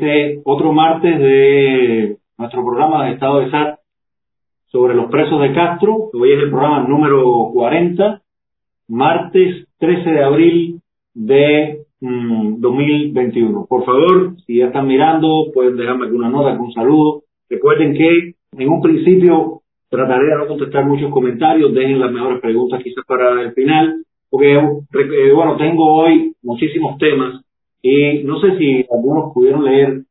Este otro martes de nuestro programa de Estado de SAT sobre los presos de Castro. Hoy es el programa número 40, martes 13 de abril de mm, 2021. Por favor, si ya están mirando, pueden dejarme alguna nota, algún saludo. Recuerden que en un principio trataré de no contestar muchos comentarios, dejen las mejores preguntas quizás para el final porque eh, bueno, tengo hoy muchísimos temas y no sé si algunos pudieron leer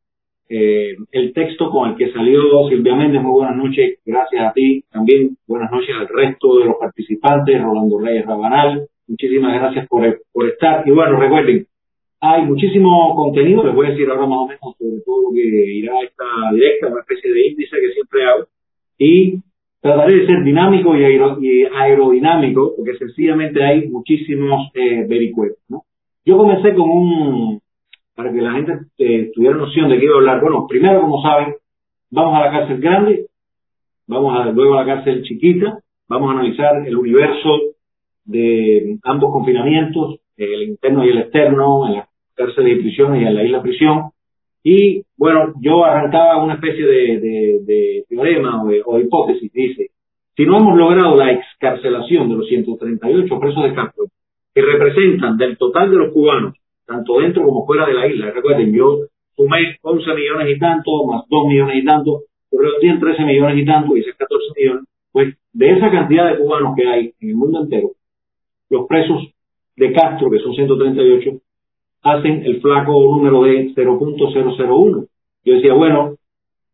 eh, el texto con el que salió Silvia Méndez. Muy buenas noches, gracias a ti. También buenas noches al resto de los participantes, Rolando Reyes Rabanal. Muchísimas gracias por, por estar. Y bueno, recuerden, hay muchísimo contenido, les voy a decir ahora más o menos sobre todo lo que irá a esta directa, una especie de índice que siempre hago. Y trataré de ser dinámico y, aero, y aerodinámico, porque sencillamente hay muchísimos eh, vericuetos. ¿no? Yo comencé con un, para que la gente eh, tuviera noción de qué iba a hablar. Bueno, primero, como saben, vamos a la cárcel grande, vamos a, luego a la cárcel chiquita, vamos a analizar el universo de ambos confinamientos, el interno y el externo, en la cárcel y prisiones y en la isla prisión. Y bueno, yo arrancaba una especie de, teorema o de, o hipótesis. Dice, si no hemos logrado la excarcelación de los 138 presos de Castro, que representan del total de los cubanos, tanto dentro como fuera de la isla, recuerden, yo sumé 11 millones y tanto, más 2 millones y tanto, tienen 13 millones y tanto, y 14 millones, pues de esa cantidad de cubanos que hay en el mundo entero, los presos de Castro, que son 138, hacen el flaco número de 0.001. Yo decía, bueno,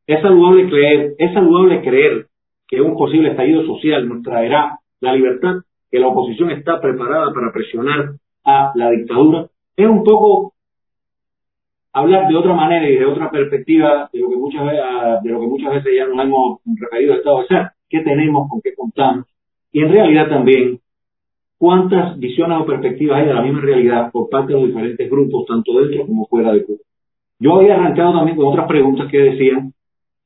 es saludable creer, es saludable creer que un posible estallido social nos traerá la libertad, que la oposición está preparada para presionar a la dictadura. Es un poco hablar de otra manera y de otra perspectiva de lo que muchas veces, de lo que muchas veces ya nos hemos referido al Estado de ser, qué tenemos, con qué contamos, y en realidad también cuántas visiones o perspectivas hay de la misma realidad por parte de los diferentes grupos, tanto dentro como fuera de Cuba. Yo había arrancado también con otras preguntas que decían,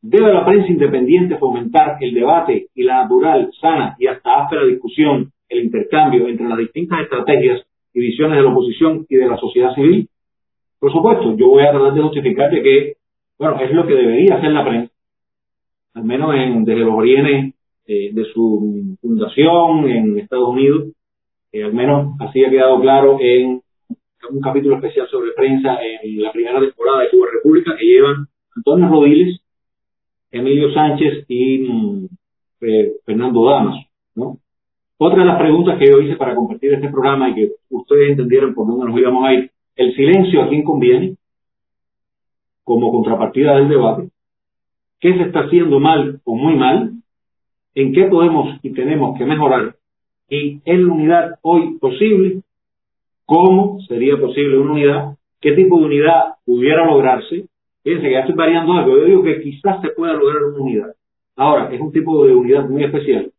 ¿debe la prensa independiente fomentar el debate y la natural, sana y hasta áspera discusión, el intercambio entre las distintas estrategias y visiones de la oposición y de la sociedad civil? Por supuesto, yo voy a tratar de justificar que, bueno, es lo que debería hacer la prensa, al menos en, desde los orígenes eh, de su fundación en Estados Unidos, al menos así ha quedado claro en un capítulo especial sobre prensa en la primera temporada de Cuba República que llevan Antonio Rodiles, Emilio Sánchez y mm, eh, Fernando Damas. ¿no? Otra de las preguntas que yo hice para compartir este programa y que ustedes entendieron por dónde nos íbamos a ir, el silencio a quién conviene como contrapartida del debate, qué se está haciendo mal o muy mal, en qué podemos y tenemos que mejorar y en la unidad hoy posible, cómo sería posible una unidad, qué tipo de unidad pudiera lograrse. Fíjense que ya estoy variando algo, yo digo que quizás se pueda lograr una unidad. Ahora, es un tipo de unidad muy especial.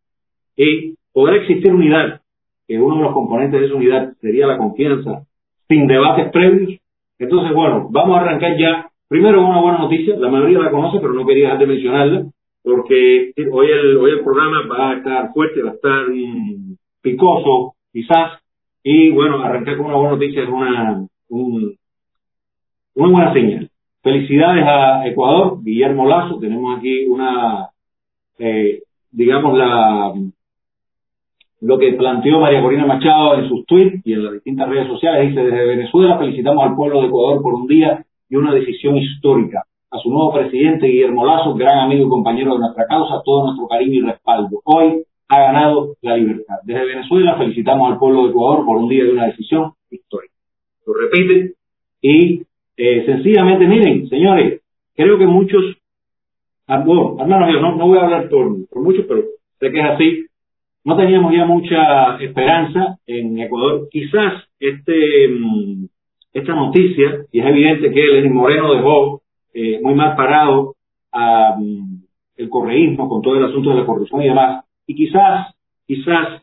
Y podrá existir unidad, que uno de los componentes de esa unidad sería la confianza, sin debates previos. Entonces, bueno, vamos a arrancar ya. Primero, una buena noticia, la mayoría la conoce, pero no quería dejar de mencionarla, porque hoy el, hoy el programa va a estar fuerte, va a estar mmm, picoso, quizás, y bueno, arrancar con una buena noticia es una, un, una buena señal. Felicidades a Ecuador, Guillermo Lazo, tenemos aquí una, eh, digamos, la, lo que planteó María Corina Machado en sus tweets y en las distintas redes sociales, dice, desde Venezuela felicitamos al pueblo de Ecuador por un día y una decisión histórica. A su nuevo presidente, Guillermo Lazo, gran amigo y compañero de nuestra causa, todo nuestro cariño y respaldo. Hoy ha ganado la libertad. Desde Venezuela felicitamos al pueblo de Ecuador por un día de una decisión histórica. Lo repite y eh, sencillamente, miren, señores, creo que muchos, bueno, hermanos míos, no, no voy a hablar por, por muchos, pero sé que es así, no teníamos ya mucha esperanza en Ecuador. Quizás este mm, esta noticia, y es evidente que Lenín Moreno dejó eh, muy mal parado mm, el correísmo con todo el asunto de la corrupción y demás, y quizás, quizás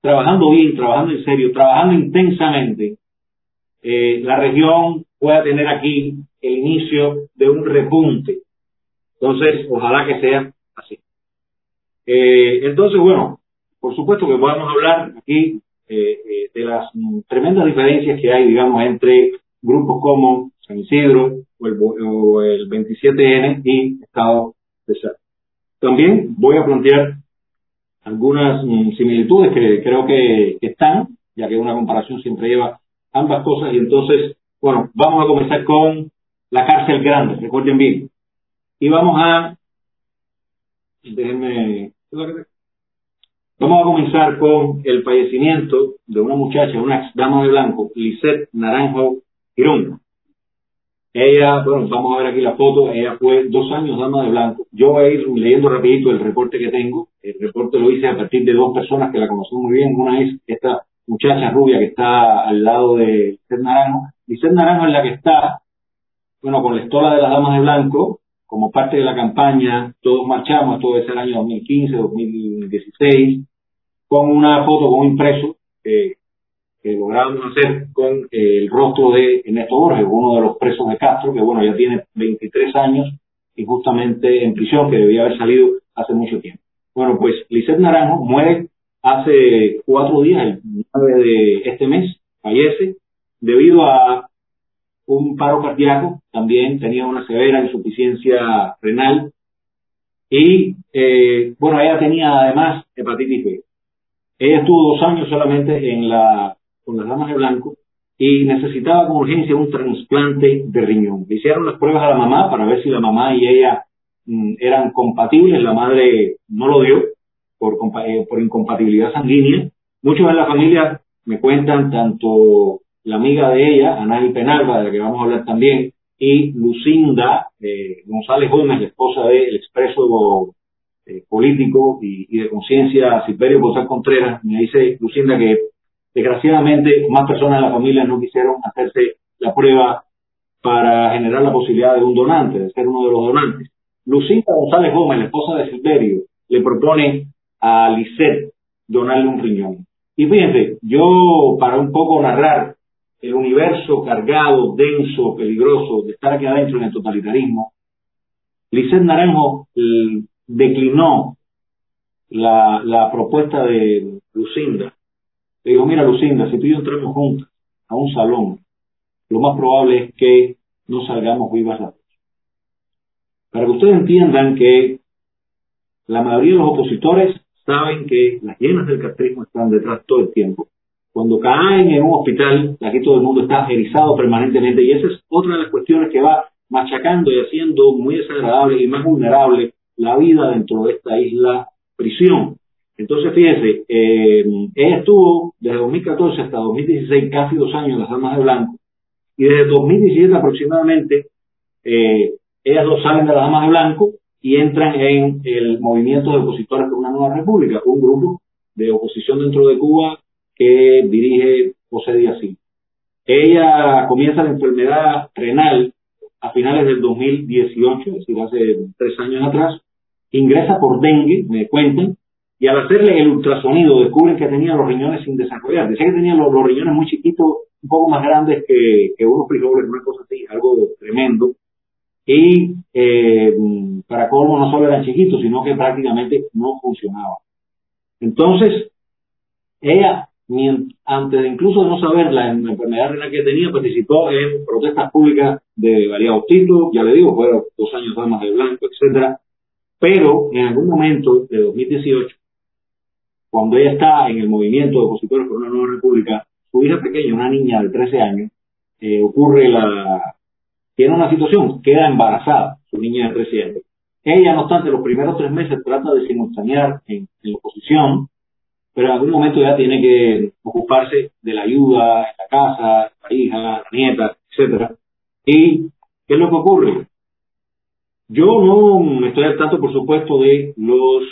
trabajando bien, trabajando en serio, trabajando intensamente, eh, la región pueda tener aquí el inicio de un repunte. Entonces, ojalá que sea así. Eh, entonces, bueno, por supuesto que podemos hablar aquí eh, eh, de las tremendas diferencias que hay, digamos, entre grupos como San Isidro o el, 27N y Estado de Sal. También voy a plantear algunas mm, similitudes que creo que, están, ya que una comparación siempre lleva ambas cosas, y entonces, bueno, vamos a comenzar con la cárcel grande, recuerden bien. Y vamos a, déjenme, Vamos a comenzar con el fallecimiento de una muchacha, una ex dama de blanco, Lisette Naranjo Girón. Ella, bueno, vamos a ver aquí la foto, ella fue dos años dama de blanco. Yo voy a ir leyendo rapidito el reporte que tengo. El reporte lo hice a partir de dos personas que la conocen muy bien. Una es esta muchacha rubia que está al lado de Lisette Naranjo. Lisette Naranjo es la que está, bueno, con la estola de las damas de blanco, como parte de la campaña, todos marchamos, todo ese año 2015, 2016, con una foto, con un impreso que logramos hacer con el rostro de Ernesto Borges, uno de los presos de Castro, que bueno, ya tiene 23 años y justamente en prisión, que debía haber salido hace mucho tiempo. Bueno, pues Lisette Naranjo muere hace cuatro días, el 9 de este mes, fallece, debido a un paro cardíaco, también tenía una severa insuficiencia renal y, eh, bueno, ella tenía además hepatitis B. Ella estuvo dos años solamente en la, con las damas de blanco y necesitaba con urgencia un trasplante de riñón. Hicieron las pruebas a la mamá para ver si la mamá y ella mm, eran compatibles. La madre no lo dio eh, por incompatibilidad sanguínea. Muchos de la familia me cuentan tanto la amiga de ella, Anay Penalba, de la que vamos a hablar también, y Lucinda eh, González Gómez, la esposa del expreso eh, político y, de conciencia Silverio González Contreras, me dice Lucinda que desgraciadamente más personas de la familia no quisieron hacerse la prueba para generar la posibilidad de un donante, de ser uno de los donantes. Lucinda González Gómez, la esposa de Silverio, le propone a Lisette donarle un riñón. Y fíjense, yo para un poco narrar el universo cargado, denso, peligroso de estar aquí adentro en el totalitarismo, Lisset Naranjo eh, declinó la, propuesta de Lucinda. Le dijo, mira Lucinda, si tú y yo entramos juntos a un salón, lo más probable es que no salgamos vivas las dos. Para que ustedes entiendan que la mayoría de los opositores saben que las llenas del castrismo están detrás todo el tiempo cuando caen en un hospital, aquí todo el mundo está erizado permanentemente y esa es otra de las cuestiones que va machacando y haciendo muy desagradable y más vulnerable la vida dentro de esta isla prisión. Entonces, fíjense, eh, ella estuvo desde 2014 hasta 2016, casi dos años en las armas de blanco, y desde 2017 aproximadamente, eh, ellas dos salen de las armas de blanco y entran en el movimiento de opositores por una nueva república, un grupo de oposición dentro de Cuba que dirige José Díaz Ella comienza la enfermedad renal a finales del 2018, es decir, hace tres años atrás, ingresa por dengue, me cuentan, y al hacerle el ultrasonido descubren que tenía los riñones sin desarrollar. Decía que tenía los, riñones muy chiquitos, un poco más grandes que, unos frijoles, una cosa así, algo tremendo. Y eh, para colmo no solo eran chiquitos, sino que prácticamente no funcionaban. Entonces, ella antes de incluso no saber la, enfermedad renal que tenía, participó en protestas públicas de variados títulos, ya le digo, fueron dos años más de blanco, etcétera, pero en algún momento de 2018, cuando ella está en el movimiento de opositores por una nueva república, su hija pequeña, una niña de 13 años, eh, ocurre la, tiene una situación, queda embarazada, su niña de 13 años. Ella, no obstante, los primeros tres meses trata de simultanear en la oposición, pero en algún momento ya tiene que ocuparse de la ayuda la casa, la hija, la nieta, etcétera. ¿Y qué es lo que ocurre? Yo no estoy al tanto, por supuesto, de los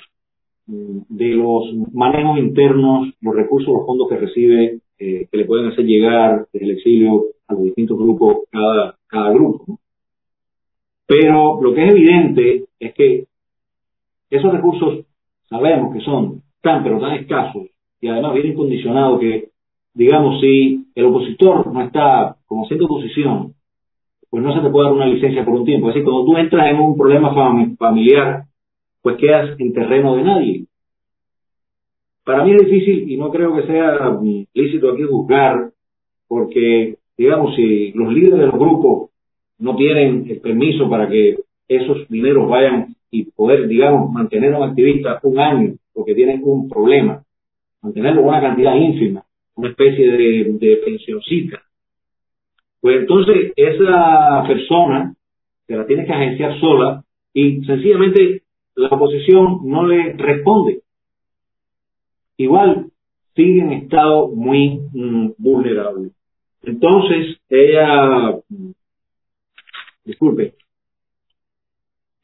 de los manejos internos, los recursos, los fondos que recibe, eh, que le pueden hacer llegar desde el exilio a los distintos grupos, cada, cada grupo. Pero lo que es evidente es que esos recursos sabemos que son tan pero tan escasos y además vienen condicionados que, digamos, si el opositor no está como haciendo oposición, pues no se te puede dar una licencia por un tiempo. Es decir, cuando tú entras en un problema familiar, pues quedas en terreno de nadie. Para mí es difícil y no creo que sea lícito aquí juzgar, porque, digamos, si los líderes de los grupos no tienen el permiso para que esos dineros vayan y poder, digamos, mantener a un activista un año porque tienen un problema, mantenerlo una cantidad ínfima, una especie de, de pensioncita, pues entonces esa persona se la tiene que agenciar sola y sencillamente la oposición no le responde. Igual sigue en estado muy mm, vulnerable. Entonces ella, disculpe,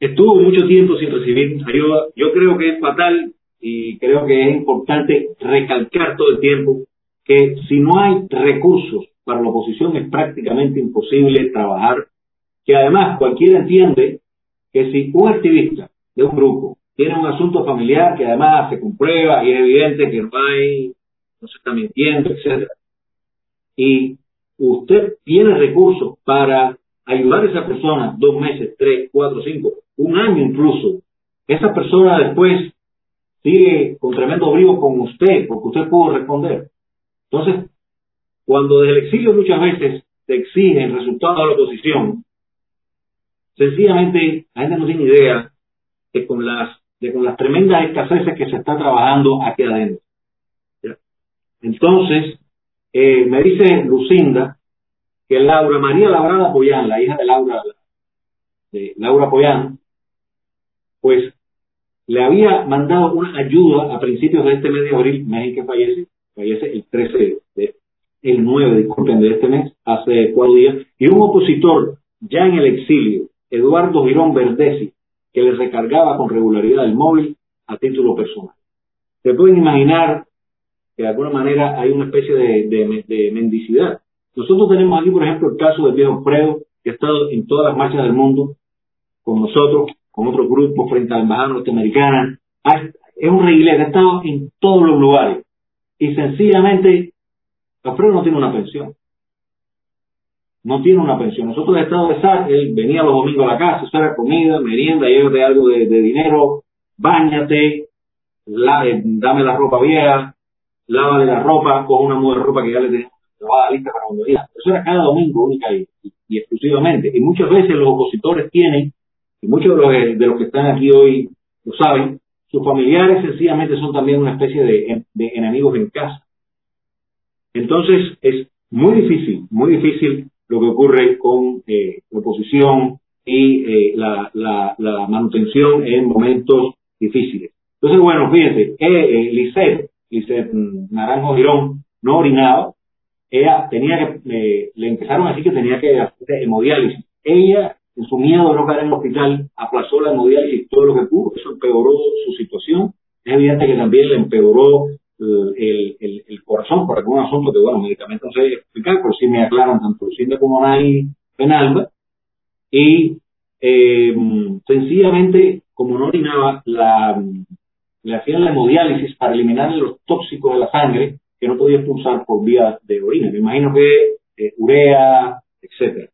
estuvo mucho tiempo sin recibir ayuda. Yo creo que es fatal y creo que es importante recalcar todo el tiempo que si no hay recursos para la oposición es prácticamente imposible trabajar, que además cualquiera entiende que si un activista de un grupo tiene un asunto familiar que además se comprueba y es evidente que no hay, no se está mintiendo, etcétera, y usted tiene recursos para ayudar a esa persona dos meses, tres, cuatro, cinco, un año incluso, esa persona después sigue con tremendo brío con usted porque usted pudo responder. Entonces, cuando desde el exilio muchas veces se exigen resultados de la oposición, sencillamente la gente no tiene idea de con las, de con las tremendas escaseces que se está trabajando aquí adentro. Entonces, eh, me dice Lucinda que Laura María Labrada Poyán, la hija de Laura, de Laura Poyán, pues le había mandado una ayuda a principios de este mes de abril, mes en que fallece, fallece el 13 de el 9, disculpen, de este mes, hace cuatro días, y un opositor ya en el exilio, Eduardo Girón Verdesi, que le recargaba con regularidad el móvil a título personal. Se pueden imaginar que de alguna manera hay una especie de, mendicidad. Nosotros tenemos aquí, por ejemplo, el caso del viejo Fredo, que ha estado en todas las marchas del mundo con nosotros, con otros grupos frente a la embajada norteamericana. Es un reguilete, ha estado en todos los lugares. Y sencillamente Alfredo no tiene una pensión. No tiene una pensión. Nosotros el estado de SAR, él venía los domingos a la casa, hacer comida, merienda, llévate algo de, dinero, bañate, dame la ropa vieja, lávale la ropa, con una muda de ropa que ya le tenemos lista para cuando día. Eso era cada domingo, única y, exclusivamente. Y muchas veces los opositores tienen, y muchos de los, de los que están aquí hoy lo saben, sus familiares sencillamente son también una especie de enemigos en casa. Entonces es muy difícil, muy difícil lo que ocurre con eh, la oposición y eh, la, la, la, manutención en momentos difíciles. Entonces, bueno, fíjense, eh, Lisette, Lisette Naranjo Girón, no orinaba, ella tenía que, eh, le empezaron a decir que tenía que hacer hemodiálisis. Ella, en su miedo de no caer en el hospital, aplazó la hemodiálisis todo lo que pudo, eso empeoró su situación. Es evidente que también le empeoró el, el, el, corazón por algún asunto que, bueno, medicamentos no sé explicar, pero sí me aclaran tanto Lucinda como Nay Penalba. Y eh, sencillamente, como no orinaba, la, le hacían la hemodiálisis para eliminar los tóxicos de la sangre que no podía expulsar por vía de orina. Me imagino que eh, urea, etcétera.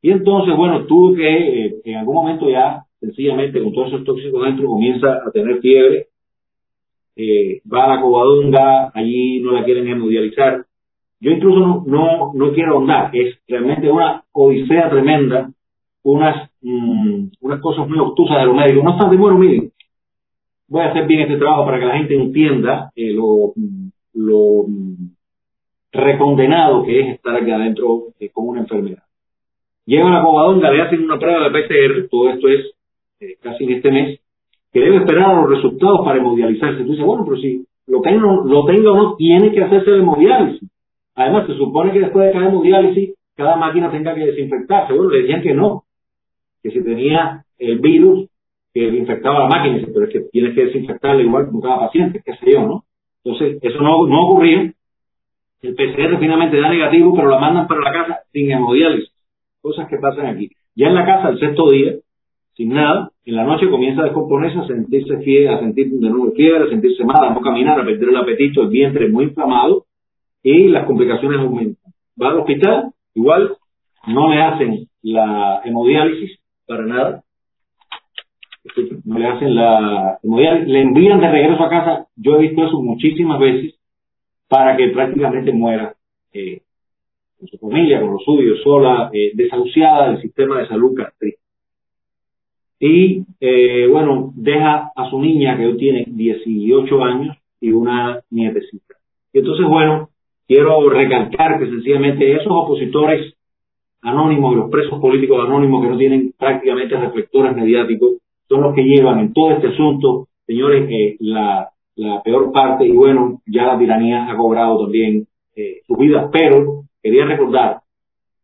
Y entonces, bueno, tuvo que, eh, en algún momento ya, sencillamente, con todos esos tóxicos dentro, comienza a tener fiebre, eh, va a la Covadonga, allí no la quieren hemodializar. Yo incluso no, no, no quiero ahondar, es realmente una odisea tremenda, unas, mm, unas cosas muy obtusas de los médicos. No obstante, bueno, miren, voy a hacer bien este trabajo para que la gente entienda eh, lo, lo recondenado que es estar aquí adentro eh, con una enfermedad. Llegan a Covadonga, le hacen una prueba de PCR, todo esto es eh, casi en este mes, que debe esperar los resultados para hemodializarse. Dices, bueno, pero si lo tenga, lo tenga o no, tiene que hacerse la hemodiálisis. Además, se supone que después de cada hemodiálisis, cada máquina tenga que desinfectarse. Bueno, le decían que no, que si tenía el virus, que infectaba la máquina, pero es que tienes que desinfectarla igual con cada paciente, qué sé yo, ¿no? Entonces, eso no, no ocurrió. El PCR finalmente da negativo, pero la mandan para la casa sin hemodiálisis. Cosas que pasan aquí. Ya en la casa, el sexto día, sin nada, en la noche comienza a descomponerse, a sentirse fiebre, a sentir de nuevo fiebre, a sentirse mal, a no caminar, a perder el apetito, el vientre muy inflamado y las complicaciones aumentan. Va al hospital, igual no le hacen la hemodiálisis para nada, no le hacen la le envían de regreso a casa, yo he visto eso muchísimas veces, para que prácticamente muera eh, con su familia, con los suyos, sola, eh, desahuciada del sistema de salud castrista. Y eh, bueno, deja a su niña que hoy tiene 18 años y una nietecita. Y entonces, bueno, quiero recalcar que sencillamente esos opositores anónimos, los presos políticos anónimos que no tienen prácticamente reflectores mediáticos, son los que llevan en todo este asunto, señores, eh, la, la peor parte y bueno, ya la tiranía ha cobrado también eh, su vida, pero quería recordar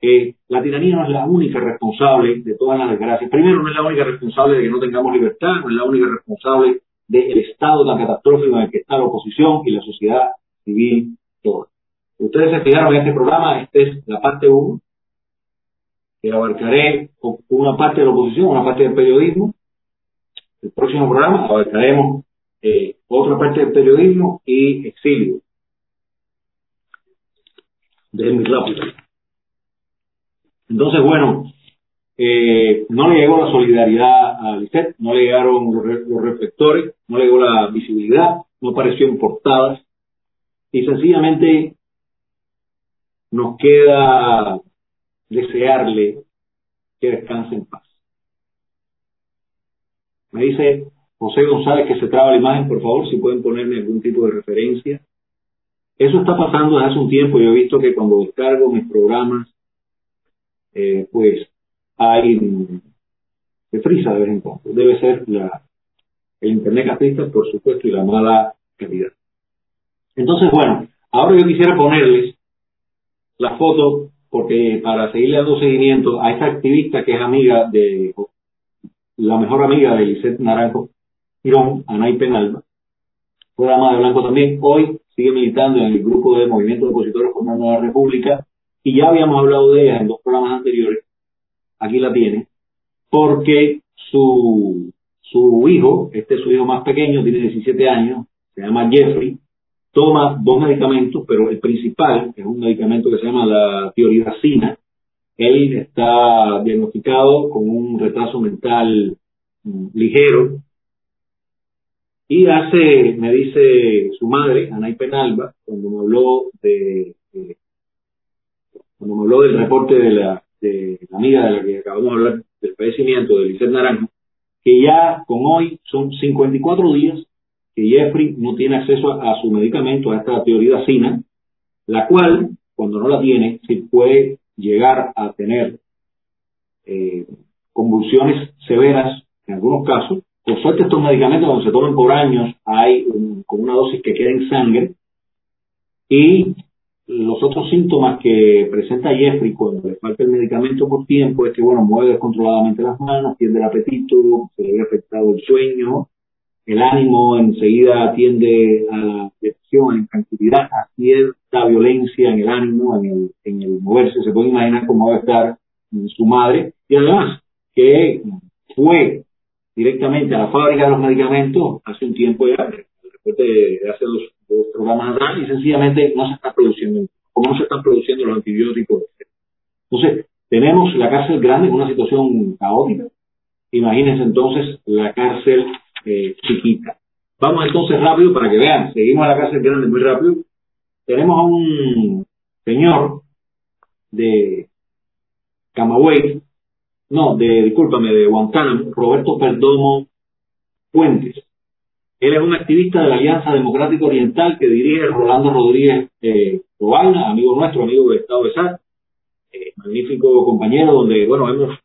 que la tiranía no es la única responsable de todas las desgracias. Primero, no es la única responsable de que no tengamos libertad, no es la única responsable del estado tan catastrófico en el que está la oposición y la sociedad civil toda. Ustedes se fijaron en este programa, esta es la parte 1, que abarcaré una parte de la oposición, una parte del periodismo. El próximo programa abarcaremos eh, otra parte del periodismo y exilio. Déjenme rápido. Entonces, bueno, eh, no le llegó la solidaridad a Lisset, no le llegaron los, reflectores, no le llegó la visibilidad, no apareció en portadas y sencillamente nos queda desearle que descanse en paz. Me dice José González que se traba la imagen, por favor, si pueden ponerme algún tipo de referencia. Eso está pasando desde hace un tiempo. Yo he visto que cuando descargo mis programas, eh, pues hay frisa de vez en cuando. Debe ser la, el internet castrista, por supuesto, y la mala calidad. Entonces, bueno, ahora yo quisiera ponerles la foto porque para seguirle dando seguimiento a esta activista que es amiga de la mejor amiga de Lisette Naranjo, Girón, Anay Penalba, fue dama de blanco también, hoy sigue militando en el grupo de movimiento de opositores por una nueva república, y ya habíamos hablado de ella en dos programas anteriores, aquí la tiene, porque su, su hijo, este es su hijo más pequeño, tiene 17 años, se llama Jeffrey, toma dos medicamentos, pero el principal es un medicamento que se llama la tioridacina. Él está diagnosticado con un retraso mental mm, ligero. Y hace, me dice su madre, Anay Penalba, cuando me habló de, cuando me habló del reporte de la, de la amiga de la que acabamos de hablar, del padecimiento de Lisset Naranjo, que ya con hoy son 54 días que Jeffrey no tiene acceso a, su medicamento, a esta teoría SINA, la cual, cuando no la tiene, sí puede llegar a tener eh, convulsiones severas en algunos casos. Por suerte estos medicamentos cuando se toman por años hay con una dosis que queda en sangre y los otros síntomas que presenta Jeffrey cuando le falta el medicamento por tiempo es que, bueno, mueve descontroladamente las manos, pierde el apetito, se le ve afectado el sueño, el ánimo enseguida tiende a la depresión, a la intranquilidad, a cierta violencia en el ánimo, en el, en el moverse. Se puede imaginar cómo va a estar su madre. Y además, que fue directamente a la fábrica de los medicamentos hace un tiempo ya, después de, hace dos, dos, programas atrás, y sencillamente no se está produciendo, como no se están produciendo los antibióticos. Entonces, tenemos la cárcel grande en una situación caótica. Imagínense entonces la cárcel eh, chiquita. Vamos entonces rápido para que vean, seguimos a la cárcel grande muy rápido. Tenemos a un señor de Camagüey, no, de, discúlpame, de Guantánamo, Roberto Perdomo Fuentes. Él es un activista de la Alianza Democrática Oriental que dirige Rolando Rodríguez eh, amigo nuestro, amigo del Estado de Sal, eh, magnífico compañero donde, bueno, hemos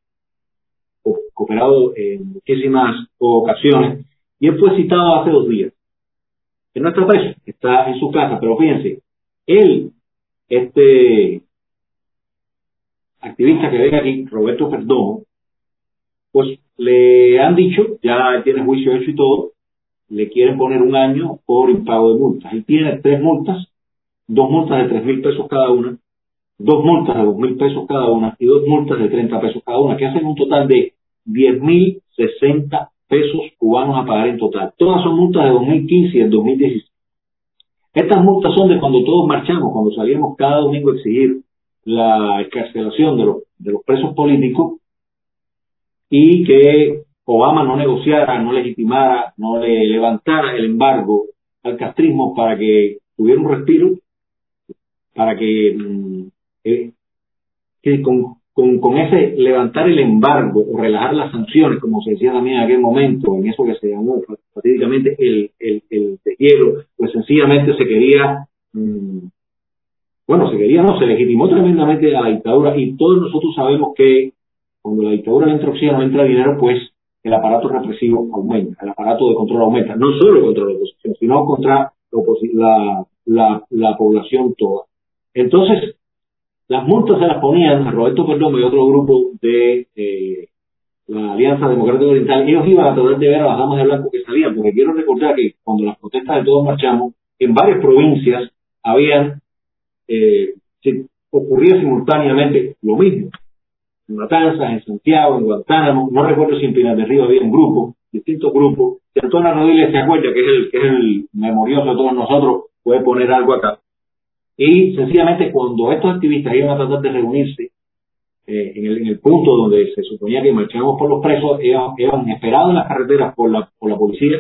cooperado en muchísimas ocasiones, y él fue citado hace dos días. Él no está preso, está en su casa, pero fíjense, él, este activista que ve aquí, Roberto Perdomo, pues le han dicho, ya tiene juicio hecho y todo, le quieren poner un año por impago de multas. Y tiene tres multas, dos multas de tres mil pesos cada una, dos multas de dos mil pesos cada una y dos multas de 30 pesos cada una, que hacen un total de diez mil sesenta pesos cubanos a pagar en total. Todas son multas de 2015 y del 2016. Estas multas son de cuando todos marchamos, cuando salíamos cada domingo a exigir la escarcelación de los, de los presos políticos y que Obama no negociara, no legitimara, no le levantara el embargo al castrismo para que tuviera un respiro, para que, mm, eh, que con, con, con, ese levantar el embargo o relajar las sanciones, como se decía también en aquel momento, en eso que se llamó fatídicamente el, el, el deshielo, pues sencillamente se quería, mm, bueno, se quería, no, se legitimó tremendamente a la dictadura y todos nosotros sabemos que cuando la dictadura entra oxígeno, entra dinero, pues el aparato represivo aumenta, el aparato de control aumenta, no solo contra la oposición, sino contra la, la, la población toda. Entonces, las multas se las ponían a Roberto Perdomo y otro grupo de eh, la Alianza Democrática Oriental. Ellos iban a tratar de ver a las damas de blanco que salían, porque quiero recordar que cuando las protestas de todos marchamos, en varias provincias habían, eh, ocurría simultáneamente lo mismo en Matanzas, en Santiago, en Guantánamo, no recuerdo si en Pinar del Río había un grupo, distintos grupos. Si Antonio Rodríguez se acuerda, que es el, que es el memorioso de todos nosotros, puede poner algo acá. Y sencillamente cuando estos activistas iban a tratar de reunirse eh, en, el, en, el, punto donde se suponía que marchábamos por los presos, eran, esperados en las carreteras por la, por la policía,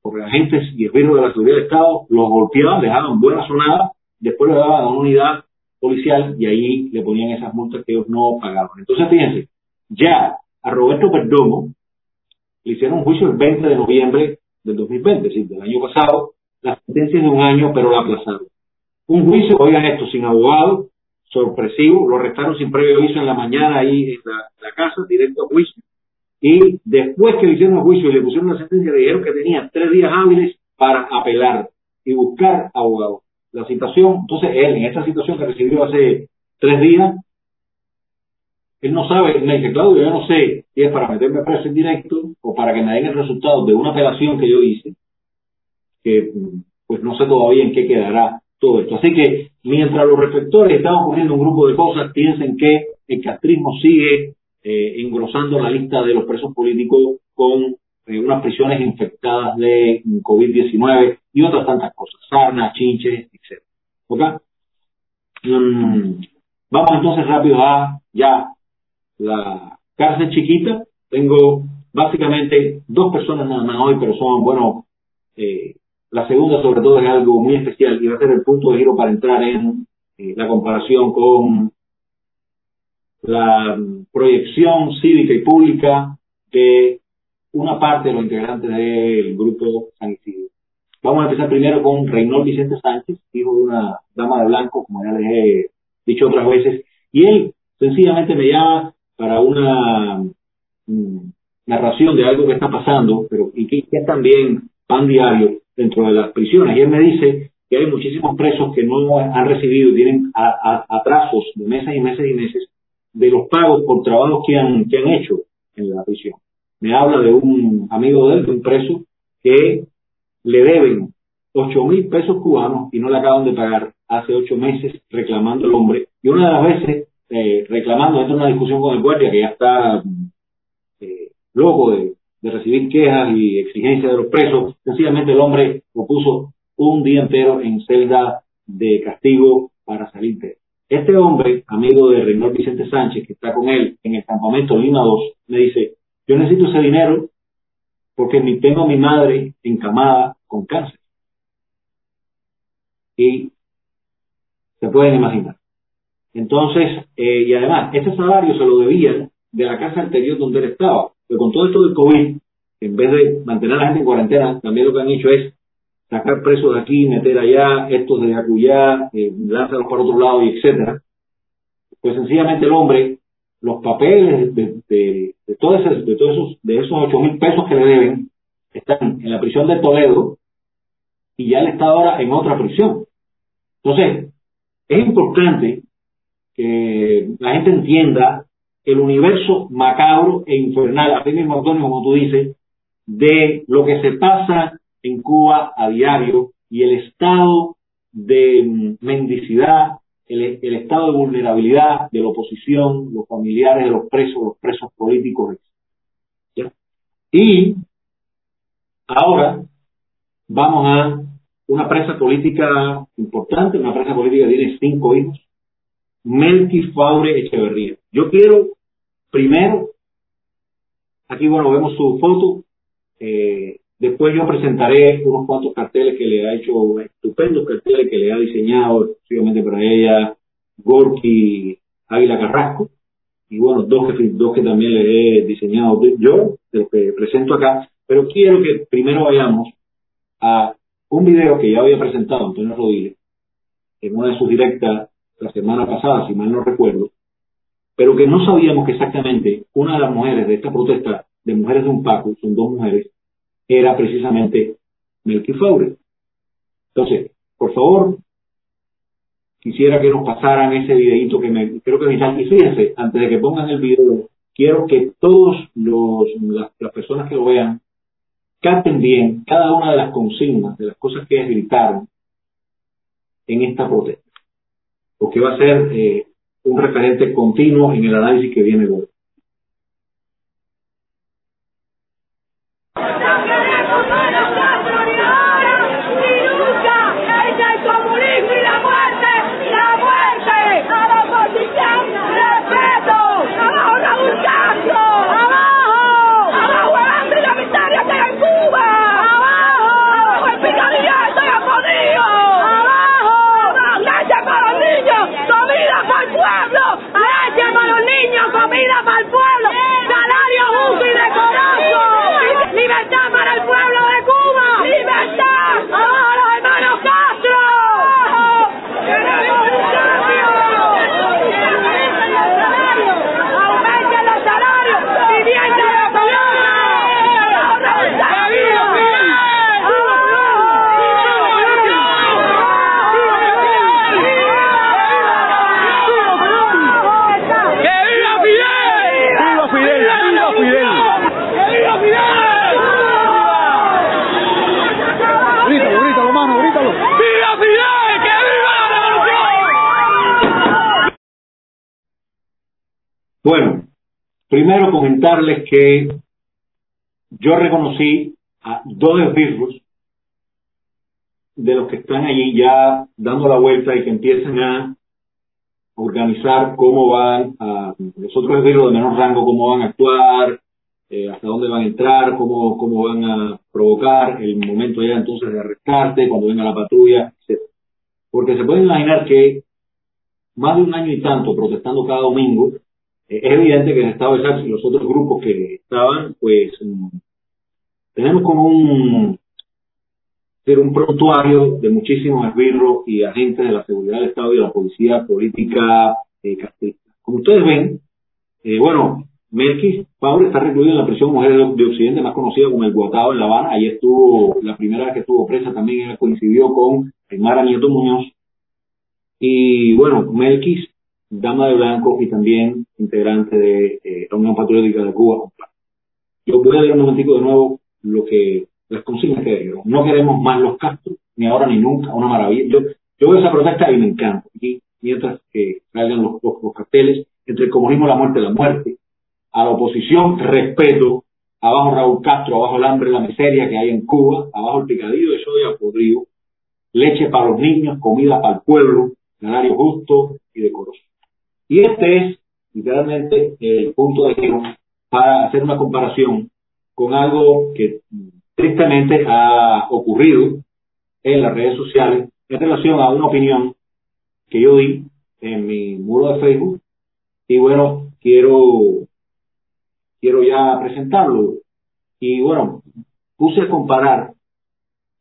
por agentes y esbirros de la seguridad del Estado, los golpeaban, dejaban buena sonada, después le daban a una unidad policial y ahí le ponían esas multas que ellos no pagaban. Entonces, fíjense, ya a Roberto Perdomo le hicieron un juicio el 20 de noviembre del 2020, es decir, del año pasado, la sentencia es de un año, pero la aplazaron. Un juicio, oigan esto, sin abogado, sorpresivo, lo arrestaron sin previo aviso en la mañana ahí en la, casa, directo a juicio. Y después que le hicieron el juicio y le pusieron la sentencia, le dijeron que tenía tres días hábiles para apelar y buscar abogado la situación, entonces él en esta situación que recibió hace tres días, él no sabe, me dice, Claudio, yo no sé si es para meterme preso en directo o para que me den el resultado de una apelación que yo hice, que pues no sé todavía en qué quedará todo esto. Así que mientras los reflectores están ocurriendo un grupo de cosas, piensen que el castrismo sigue eh, engrosando la lista de los presos políticos con eh, unas prisiones infectadas de COVID-19 y otras tantas cosas, sarna, chinches, etc. ¿Ok? Mm, vamos entonces rápido a ya la cárcel chiquita. Tengo básicamente dos personas nada más hoy, pero son, bueno, eh, la segunda sobre todo es algo muy especial y va a ser el punto de giro para entrar en eh, la comparación con la proyección cívica y pública de una parte de los integrantes del grupo San Isidro. Vamos a empezar primero con Reynold Vicente Sánchez, hijo de una dama de blanco, como ya les he dicho otras veces, y él sencillamente me llama para una mm, narración de algo que está pasando, pero y que, es también pan diario dentro de las prisiones. Y él me dice que hay muchísimos presos que no han recibido, tienen atrasos de meses y meses y meses de los pagos por trabajos que han, que han hecho en la prisión me habla de un amigo de él, de un preso, que le deben ocho mil pesos cubanos y no le acaban de pagar hace ocho meses reclamando el hombre. Y una de las veces eh, reclamando, dentro de una discusión con el guardia que ya está eh, loco de, de, recibir quejas y exigencias de los presos, sencillamente el hombre lo puso un día entero en celda de castigo para salir de Este hombre, amigo de Reynold Vicente Sánchez, que está con él en el campamento Lima 2, me dice, yo necesito ese dinero porque tengo a mi madre encamada con cáncer. Y se pueden imaginar. Entonces, eh, y además, este salario se lo debían de la casa anterior donde él estaba. Pero con todo esto del COVID, en vez de mantener a la gente en cuarentena, también lo que han hecho es sacar presos de aquí, meter allá, estos de acullá, eh, lánzalos por otro lado y etcétera. Pues sencillamente el hombre los papeles de, de, de, todos esos, de todos esos, de esos ocho mil pesos que le deben, están en la prisión de Toledo y ya él está ahora en otra prisión. Entonces, es importante que la gente entienda el universo macabro e infernal, así mismo Antonio, como tú dices, de lo que se pasa en Cuba a diario y el estado de mendicidad, el, estado de vulnerabilidad de la oposición, los familiares de los presos, los presos políticos. Y ahora vamos a una presa política importante, una presa política que tiene cinco hijos, Melqui Faure Echeverría. Yo quiero, primero, aquí bueno, vemos su foto, eh, después yo presentaré unos cuantos carteles que le ha hecho, estupendos carteles que le ha diseñado exclusivamente para ella Gorky Águila Carrasco, y bueno, dos que, dos que también le he diseñado yo, que presento acá, pero quiero que primero vayamos a un video que ya había presentado Antonio Rodríguez en una de sus directas la semana pasada, si mal no recuerdo, pero que no sabíamos que exactamente una de las mujeres de esta protesta de mujeres de un Paco, son dos mujeres, era precisamente Melky Faure. Entonces, por favor, quisiera que nos pasaran ese videito que me creo que y fíjense, antes de que pongan el video, quiero que todos los las, personas que lo vean capten bien cada una de las consignas, de las cosas que gritaron en esta protesta porque va a ser eh, un referente continuo en el análisis que viene luego. Bueno, primero comentarles que yo reconocí a dos esbirros de los que están allí ya dando la vuelta y que empiezan a organizar cómo van a, los otros esbirros de menor rango, cómo van a actuar, eh, hasta dónde van a entrar, cómo, cómo van a provocar el momento ya entonces de arrestarte, cuando venga la patrulla, etc. Porque se pueden imaginar que más de un año y tanto protestando cada domingo, es evidente que en el Estado de Sachs y los otros grupos que estaban, pues mm, tenemos como un, un prontuario de muchísimos esbirros y agentes de la seguridad del Estado y de la policía política eh, Como ustedes ven, eh, bueno, Melquis Pablo está recluido en la prisión Mujeres de Occidente, más conocida como el Guatado en La Habana. Allí estuvo, la primera vez que estuvo presa también coincidió con Mara Nieto Muñoz. Y bueno, Melquis dama de blanco y también integrante de eh, la Unión Patriótica de Cuba. Yo voy a leer un momentico de nuevo lo que las consignas que digo. No queremos más los Castro, ni ahora ni nunca, una maravilla. Yo, yo veo esa protesta y me encanta. Y mientras que salgan los, los, carteles, entre el comunismo, la muerte, la muerte, a la oposición, respeto, abajo Raúl Castro, abajo el hambre, la miseria que hay en Cuba, abajo el picadillo de soya podrido, leche para los niños, comida para el pueblo, salario justo y decoroso. Y este es literalmente el punto de giro para hacer una comparación con algo que tristemente ha ocurrido en las redes sociales en relación a una opinión que yo di en mi muro de Facebook. Y bueno quiero quiero ya presentarlo. Y bueno puse a comparar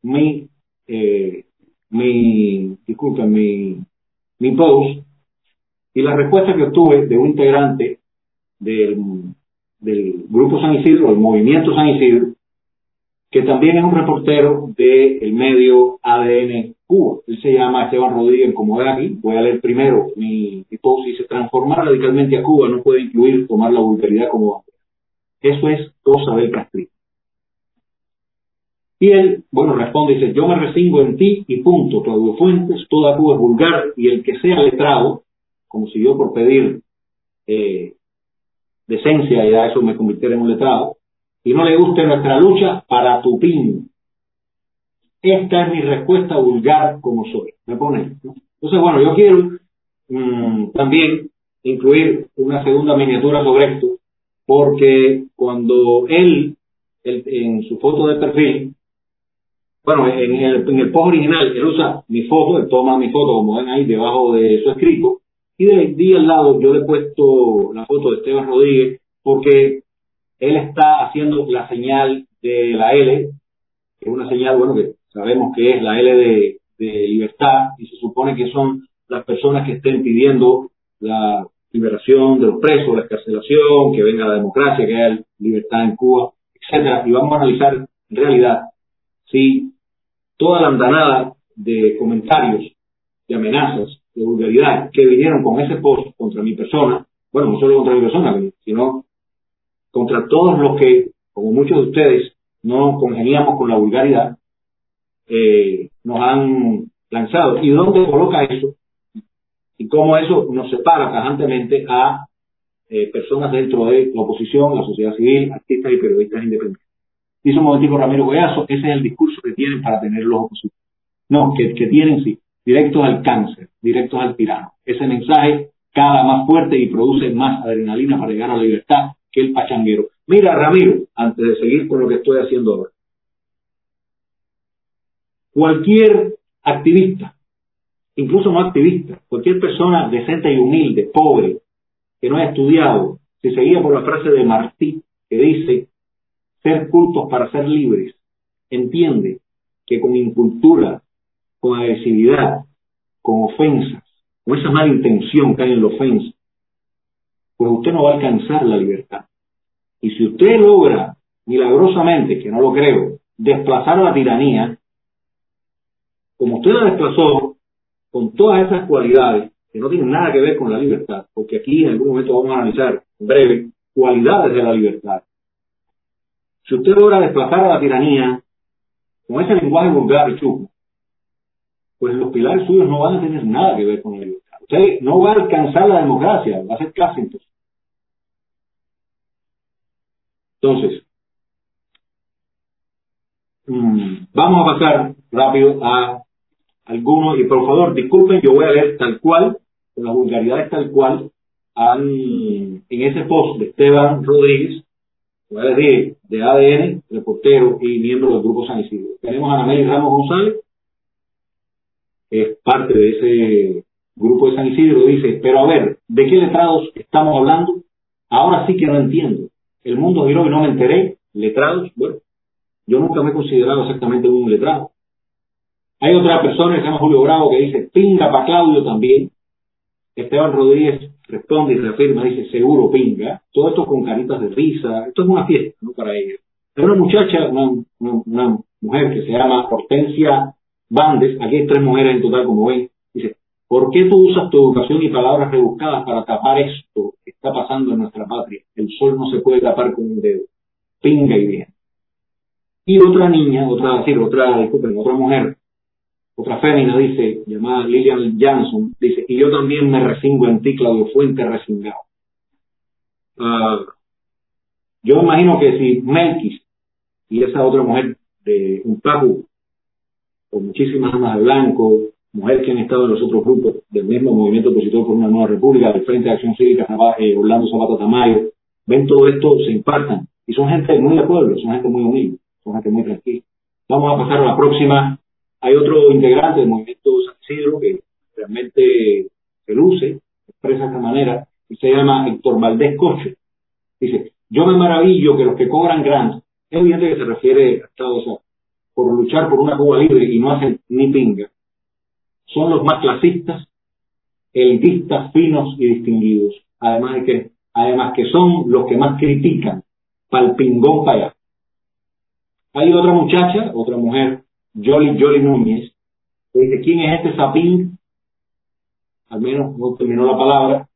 mi eh, mi disculpen mi mi post y la respuesta que obtuve de un integrante del, del Grupo San Isidro, del Movimiento San Isidro, que también es un reportero del medio ADN Cuba. Él se llama Esteban Rodríguez, como ve aquí. Voy a leer primero mi, mi post. Dice, transformar radicalmente a Cuba no puede incluir tomar la vulgaridad como bandera. Eso es cosa del castrismo. Y él, bueno, responde, dice, yo me resingo en ti y punto, Claudio Fuentes, toda Cuba es vulgar y el que sea letrado, como si yo por pedir eh, decencia y a eso me convirtiera en un letrado, y no le guste nuestra lucha para tu pin. Esta es mi respuesta vulgar como soy. Me pone. Entonces, bueno, yo quiero mm, también incluir una segunda miniatura sobre esto, porque cuando él, él en su foto de perfil, bueno, en el, en el post original, él usa mi foto, él toma mi foto, como ven ahí, debajo de su escrito, y de ahí al lado yo le he puesto la foto de Esteban Rodríguez, porque él está haciendo la señal de la L, que es una señal, bueno, que sabemos que es la L de, de libertad, y se supone que son las personas que estén pidiendo la liberación de los presos, la escarcelación, que venga la democracia, que haya libertad en Cuba, etcétera, y vamos a analizar en realidad si toda la andanada de comentarios, de amenazas, de vulgaridad que vinieron con ese post contra mi persona, bueno, no solo contra mi persona, sino contra todos los que, como muchos de ustedes, no congeniamos con la vulgaridad, eh, nos han lanzado. ¿Y dónde coloca eso? Y cómo eso nos separa tajantemente a eh, personas dentro de la oposición, la sociedad civil, artistas y periodistas independientes. Dice un momentico Ramiro Goyazo, ese es el discurso que tienen para tener los opositores. No, que, que tienen sí, directos al cáncer, directos al tirano. Ese mensaje cada más fuerte y produce más adrenalina para llegar a la libertad que el pachanguero. Mira, Ramiro, antes de seguir con lo que estoy haciendo ahora. Cualquier activista, incluso no activista, cualquier persona decente y humilde, pobre, que no haya estudiado, se seguía por la frase de Martí, que dice, ser cultos para ser libres, entiende que con incultura, con agresividad, con ofensas, con esa mala intención que hay en la ofensa, pues usted no va a alcanzar la libertad. Y si usted logra milagrosamente, que no lo creo, desplazar la tiranía, como usted la desplazó con todas esas cualidades que no tienen nada que ver con la libertad, porque aquí en algún momento vamos a analizar en breve cualidades de la libertad. Si usted logra desplazar a la tiranía con ese lenguaje vulgar y chupo, pues los pilares suyos no van a tener nada que ver con la libertad. Usted no va a alcanzar la democracia, va a ser casi entonces. Entonces, mm, vamos a pasar rápido a algunos, y por favor, disculpen, yo voy a leer tal cual, con las vulgaridades tal cual, en ese post de Esteban Rodríguez, voy a decir, de ADN, reportero y miembro del Grupo San Isidro. Tenemos a Anameli Ramos González, es parte de ese grupo de San Isidro, dice, pero a ver, ¿de qué letrados estamos hablando? Ahora sí que no entiendo el mundo giró y no me enteré, letrados, bueno, yo nunca me he considerado exactamente un letrado. Hay otra persona que se llama Julio Bravo que dice, pinga para Claudio también. Esteban Rodríguez responde y reafirma, dice, seguro pinga. Todo esto con caritas de risa. Esto es una fiesta, ¿no? Para ellos. Hay una muchacha, una, una mujer que se llama Hortensia Bandes, aquí hay tres mujeres en total, como ven, dice, ¿Por qué tú usas tu educación y palabras rebuscadas para tapar esto que está pasando en nuestra patria? El sol no se puede tapar con un dedo. Pinga bien. Y otra niña, otra, decir, otra, disculpen, otra mujer, otra fémina dice, llamada Lilian Jansson, dice, y yo también me resingo en ti, Claudio Fuente, resingado. Uh, yo imagino que si Melquis y esa otra mujer de un papu, con muchísimas armas de blanco, mujeres que han estado en los otros grupos del mismo movimiento opositor por una nueva república, del Frente de Acción Cívica, eh, Orlando Zapata Tamayo, ven todo esto, se impartan. Y son gente muy de pueblo, son gente muy humilde, son gente muy tranquila. Vamos a pasar a la próxima. Hay otro integrante del movimiento San Isidro que realmente se luce, expresa de esta manera, y se llama Héctor Valdés Coche. Dice, yo me maravillo que los que cobran grants, es evidente que se refiere a Estados Unidos, por luchar por una Cuba libre y no hacen ni pinga, son los más clasistas, elitistas, finos y distinguidos. Además de que, además que son los que más critican pal pingón para allá. Hay otra muchacha, otra mujer, Jolly Jolly Núñez, dice, ¿quién es este sapín? Al menos no terminó la palabra.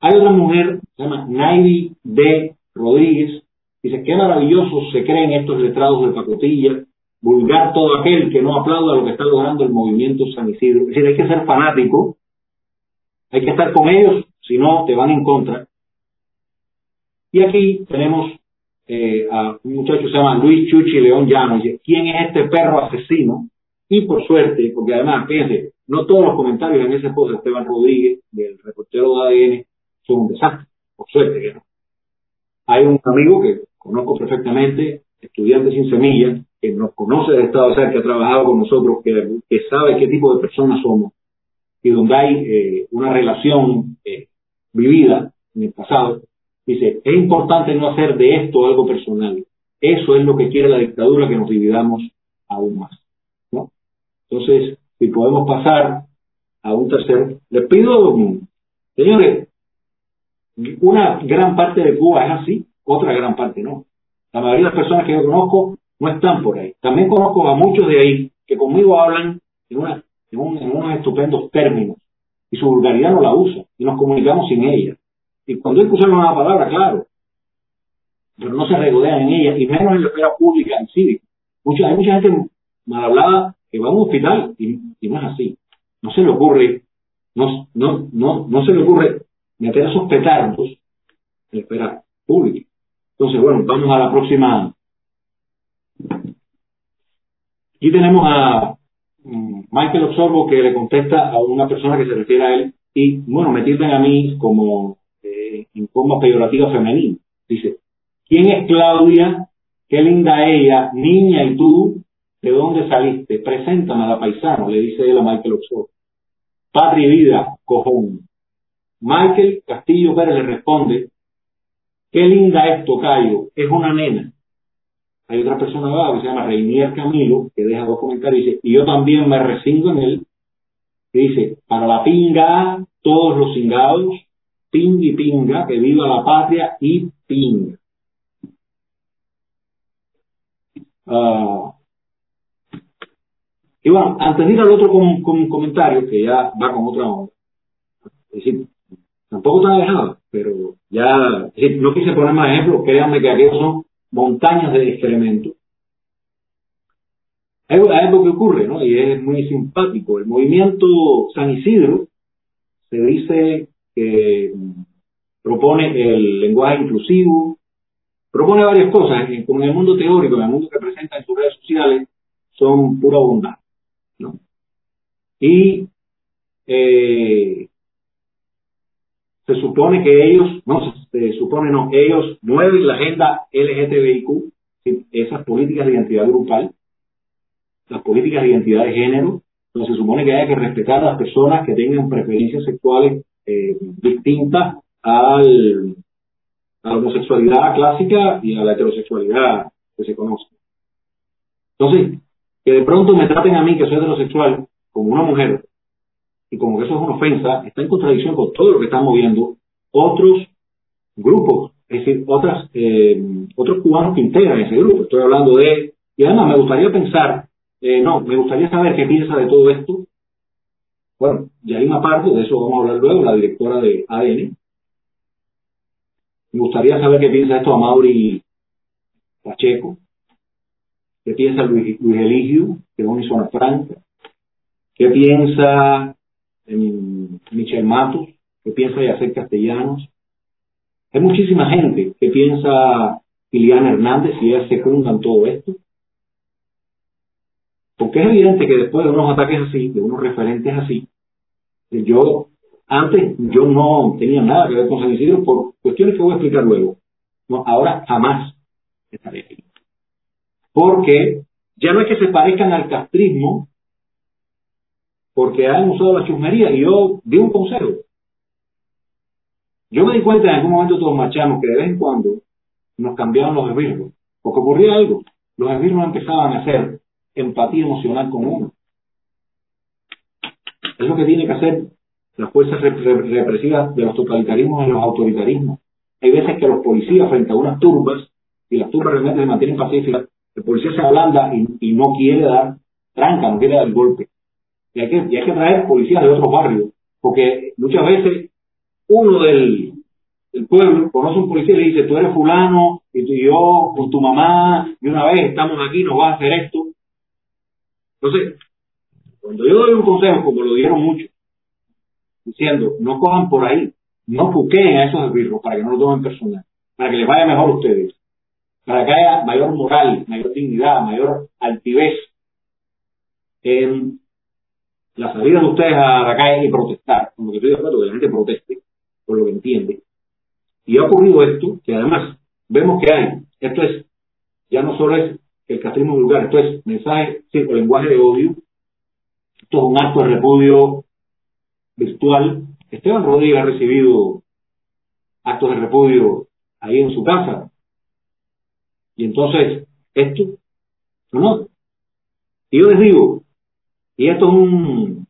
Hay otra mujer, se llama Naidi D. Rodríguez, dice, qué maravilloso se creen estos letrados de pacotilla, vulgar todo aquel que no aplauda lo que está logrando el movimiento San Isidro. Es decir, hay que ser fanático, hay que estar con ellos, si no, te van en contra. Y aquí tenemos eh, a un muchacho que se llama Luis Chuchi León Llano, dice, ¿quién es este perro asesino? Y por suerte, porque además, fíjense, no todos los comentarios en ese post de Esteban Rodríguez, del reportero de ADN, son un desastre, por suerte no. Hay un amigo que conozco perfectamente, estudiante sin semilla, que nos conoce del Estado de Ser, que ha trabajado con nosotros, que, sabe qué tipo de personas somos, y donde hay eh, una relación eh, vivida en el pasado, dice, es importante no hacer de esto algo personal. Eso es lo que quiere la dictadura, que nos dividamos aún más. ¿no? Entonces, si podemos pasar a un tercer, les pido, señores, una gran parte de Cuba es así, otra gran parte no. La mayoría de las personas que yo conozco no están por ahí. También conozco a muchos de ahí que conmigo hablan en, unos estupendos términos y su vulgaridad no la usa y nos comunicamos sin ella. Y cuando hay que usar una palabra, claro, pero no se regodean en ella y menos en la esfera pública en. Mucha, hay mucha gente mal hablada que va a un hospital y, no es así. No se le ocurre, no, no, no, se le ocurre meter esos petardos en la esfera pública. Entonces, bueno, vamos a la próxima Aquí tenemos a mm, Michael Obsorbo que le contesta a una persona que se refiere a él y, bueno, me tildan a mí como eh, en forma peyorativa femenina. Dice, ¿quién es Claudia? Qué linda ella, niña y tú, ¿de dónde saliste? Preséntame a la paisano, le dice él a Michael Obsorbo. Padre y vida, cojón. Michael Castillo Pérez le responde, qué linda es Tocayo, es una nena. Hay otra persona que se llama Reinier Camilo, que deja dos comentarios y dice, y yo también me resigno en él, que dice, para la pinga, todos los cingados, ping y pinga, que viva la patria y pinga. Ah, y bueno, antes de ir al otro con, comentario, que ya va con otra onda, es decir, tampoco está dejado, pero ya, no quise poner más ejemplos, créanme que aquellos son montañas de excremento. Hay algo que ocurre, ¿no? Y es muy simpático. El movimiento San Isidro se dice que propone el lenguaje inclusivo, propone varias cosas, como en el mundo teórico, en el mundo que presenta en sus redes sociales, son pura bondad, ¿no? Y eh, se supone que ellos, no, se supone no, ellos mueven la agenda LGTBIQ, esas políticas de identidad grupal, las políticas de identidad de género, donde se supone que hay que respetar a las personas que tengan preferencias sexuales eh, distintas al, a la homosexualidad clásica y a la heterosexualidad que se conoce. Entonces, que de pronto me traten a mí, que soy heterosexual, como una mujer, y como que eso es una ofensa, está en contradicción con todo lo que están moviendo otros grupos, es decir, otras, eh, otros cubanos que integran ese grupo. Estoy hablando de, y además me gustaría pensar, eh, no, me gustaría saber qué piensa de todo esto. Bueno, una parte de eso vamos a hablar luego, la directora de ADN. Me gustaría saber qué piensa esto a Mauri Pacheco, qué piensa Luis, Luis Eligio, que es una zona qué piensa Michel Matos, que piensa hacer Castellanos. Hay muchísima gente que piensa Liliana Hernández y ellas se juntan todo esto. Porque es evidente que después de unos ataques así, de unos referentes así, yo, antes yo no tenía nada que ver con San Isidro por cuestiones que voy a explicar luego. No, ahora jamás estaré ahí. Porque ya no es que se parezcan al castrismo, porque han usado la chusmería y yo di un consejo. Yo me di cuenta en algún momento todos marchamos que de vez en cuando nos cambiaban los esbirros, porque ocurría algo. Los esbirros empezaban a hacer empatía emocional con uno. Es lo que tiene que hacer las fuerzas represivas de los totalitarismos y los autoritarismos. Hay veces que los policías frente a unas turbas, y las turbas realmente se mantienen pacíficas, el policía se ablanda y, y no quiere dar tranca, no quiere dar el golpe Y hay que, y que traer policías de otros barrios, porque muchas veces uno del, del pueblo conoce un policía y le dice, tú eres fulano, y tú y yo, con tu mamá, y una vez estamos aquí, nos vas a hacer esto. Entonces, cuando yo doy un consejo, como lo dieron muchos, diciendo, no cojan por ahí, no puqueen a esos esbirros para que no lo tomen personal, para que les vaya mejor a ustedes, para que haya mayor moral, mayor dignidad, mayor altivez en la salida de ustedes a la calle y protestar, como que estoy de acuerdo que la gente proteste, por lo que entiende. Y ha ocurrido esto, que además vemos que hay, esto es, ya no solo es el castrismo vulgar, esto es mensaje, sí, o lenguaje de odio, esto es un acto de repudio virtual. Esteban Rodríguez ha recibido actos de repudio ahí en su casa. Y entonces, esto, no. Y yo les digo, y esto es un,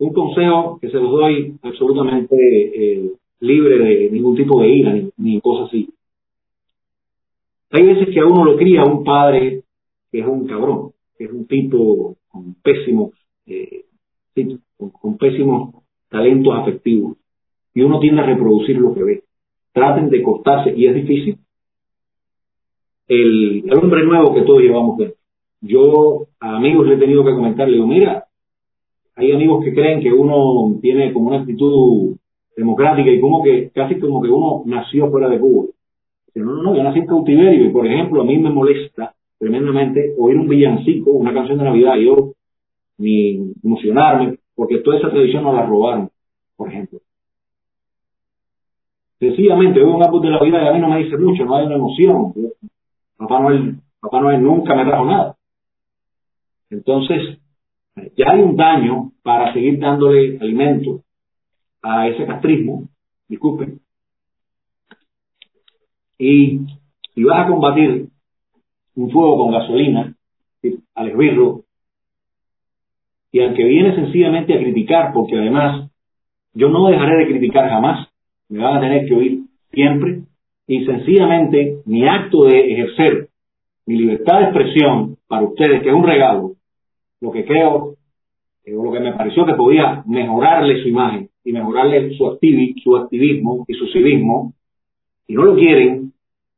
un consejo que se los doy absolutamente eh, libre de ningún tipo de ira ni, ni cosas así. Hay veces que a uno lo cría un padre que es un cabrón, que es un tipo con pésimos, eh, con, pésimos talentos afectivos. Y uno tiende a reproducir lo que ve. Traten de cortarse, y es difícil, el, el hombre nuevo que todos llevamos dentro. Yo a amigos le he tenido que comentar, le digo, mira, hay amigos que creen que uno tiene como una actitud democrática y como que casi como que uno nació fuera de Cuba. no, no, no, yo nací en cautiverio y por ejemplo a mí me molesta tremendamente oír un villancico, una canción de Navidad yo ni emocionarme porque toda esa tradición nos la robaron, por ejemplo. Sencillamente, veo un árbol de la vida y a mí no me dice mucho, no hay una emoción. Papá Noel, Papá Noel nunca me trajo nada. Entonces, ya hay un daño para seguir dándole alimento a ese castrismo, disculpen. Y si vas a combatir un fuego con gasolina, al esbirro, y al que viene sencillamente a criticar, porque además yo no dejaré de criticar jamás, me van a tener que oír siempre, y sencillamente mi acto de ejercer mi libertad de expresión para ustedes, que es un regalo, lo que creo, eh, lo que me pareció que podía mejorarle su imagen y mejorarle su, su activismo y su civismo, y no lo quieren,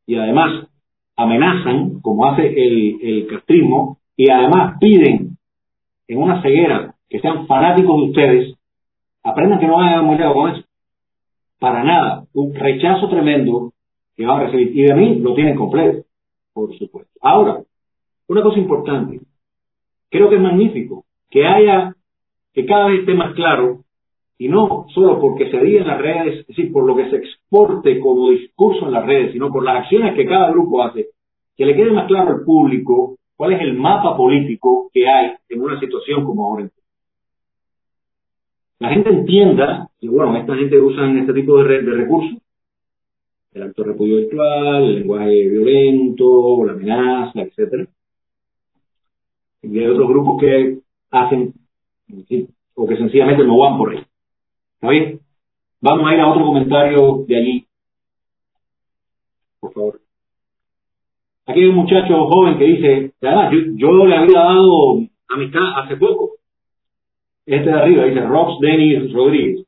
y además amenazan, como hace el, el castrismo, y además piden en una ceguera que sean fanáticos de ustedes, aprendan que no van a morir con eso. Para nada. Un rechazo tremendo que van a recibir. Y de mí lo tienen completo, por supuesto. Ahora, una cosa importante. Creo que es magnífico que haya, que cada vez esté más claro, y no solo porque se diga en las redes, es decir, por lo que se exporte como discurso en las redes, sino por las acciones que cada grupo hace, que le quede más claro al público cuál es el mapa político que hay en una situación como ahora. La gente entienda, y bueno, esta gente usa este tipo de, de recursos, el acto de repudio virtual, el lenguaje violento, la amenaza, etcétera. Y hay otros grupos que hacen, o que sencillamente no van por ahí. ¿Está bien? Vamos a ir a otro comentario de allí. Por favor. Aquí hay un muchacho joven que dice, yo, yo le había dado amistad hace poco. Este de arriba dice Rox Denis Rodríguez.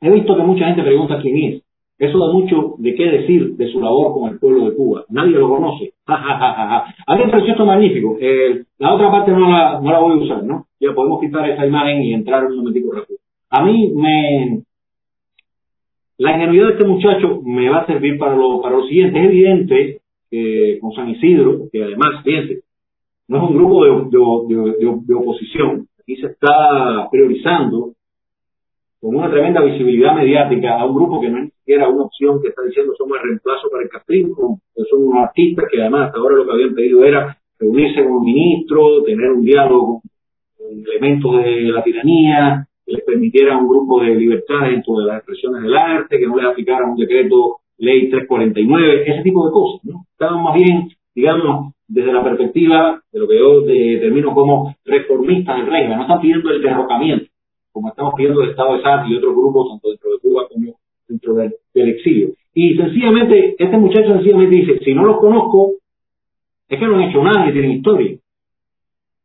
He visto que mucha gente pregunta quién es. Eso da mucho de qué decir de su labor con el pueblo de Cuba. Nadie lo conoce. a mí me pareció esto magnífico. Eh, la otra parte no la, no la voy a usar, ¿no? Ya podemos quitar esa imagen y entrar un momentico rápido. A mí me... La ingenuidad de este muchacho me va a servir para lo, para lo siguiente. Es evidente que con San Isidro, que además, fíjense, no es un grupo de, de, de oposición. Aquí se está priorizando con una tremenda visibilidad mediática a un grupo que no es siquiera una opción que está diciendo somos el reemplazo para el castrismo, son unos artistas que además hasta ahora lo que habían pedido era reunirse con un ministro, tener un diálogo con elementos de la tiranía, que les permitiera un grupo de libertades dentro de las expresiones del arte, que no les aplicara un decreto ley 349, ese tipo de cosas, ¿no? Estaban más bien, digamos, desde la perspectiva de lo que yo determino como reformistas del régimen, no están pidiendo el derrocamiento, como estamos pidiendo el Estado de SAT y otros grupos, tanto dentro de Cuba como dentro del, exilio. Y sencillamente, este muchacho sencillamente dice, si no los conozco, es que no han hecho nada ni tienen historia.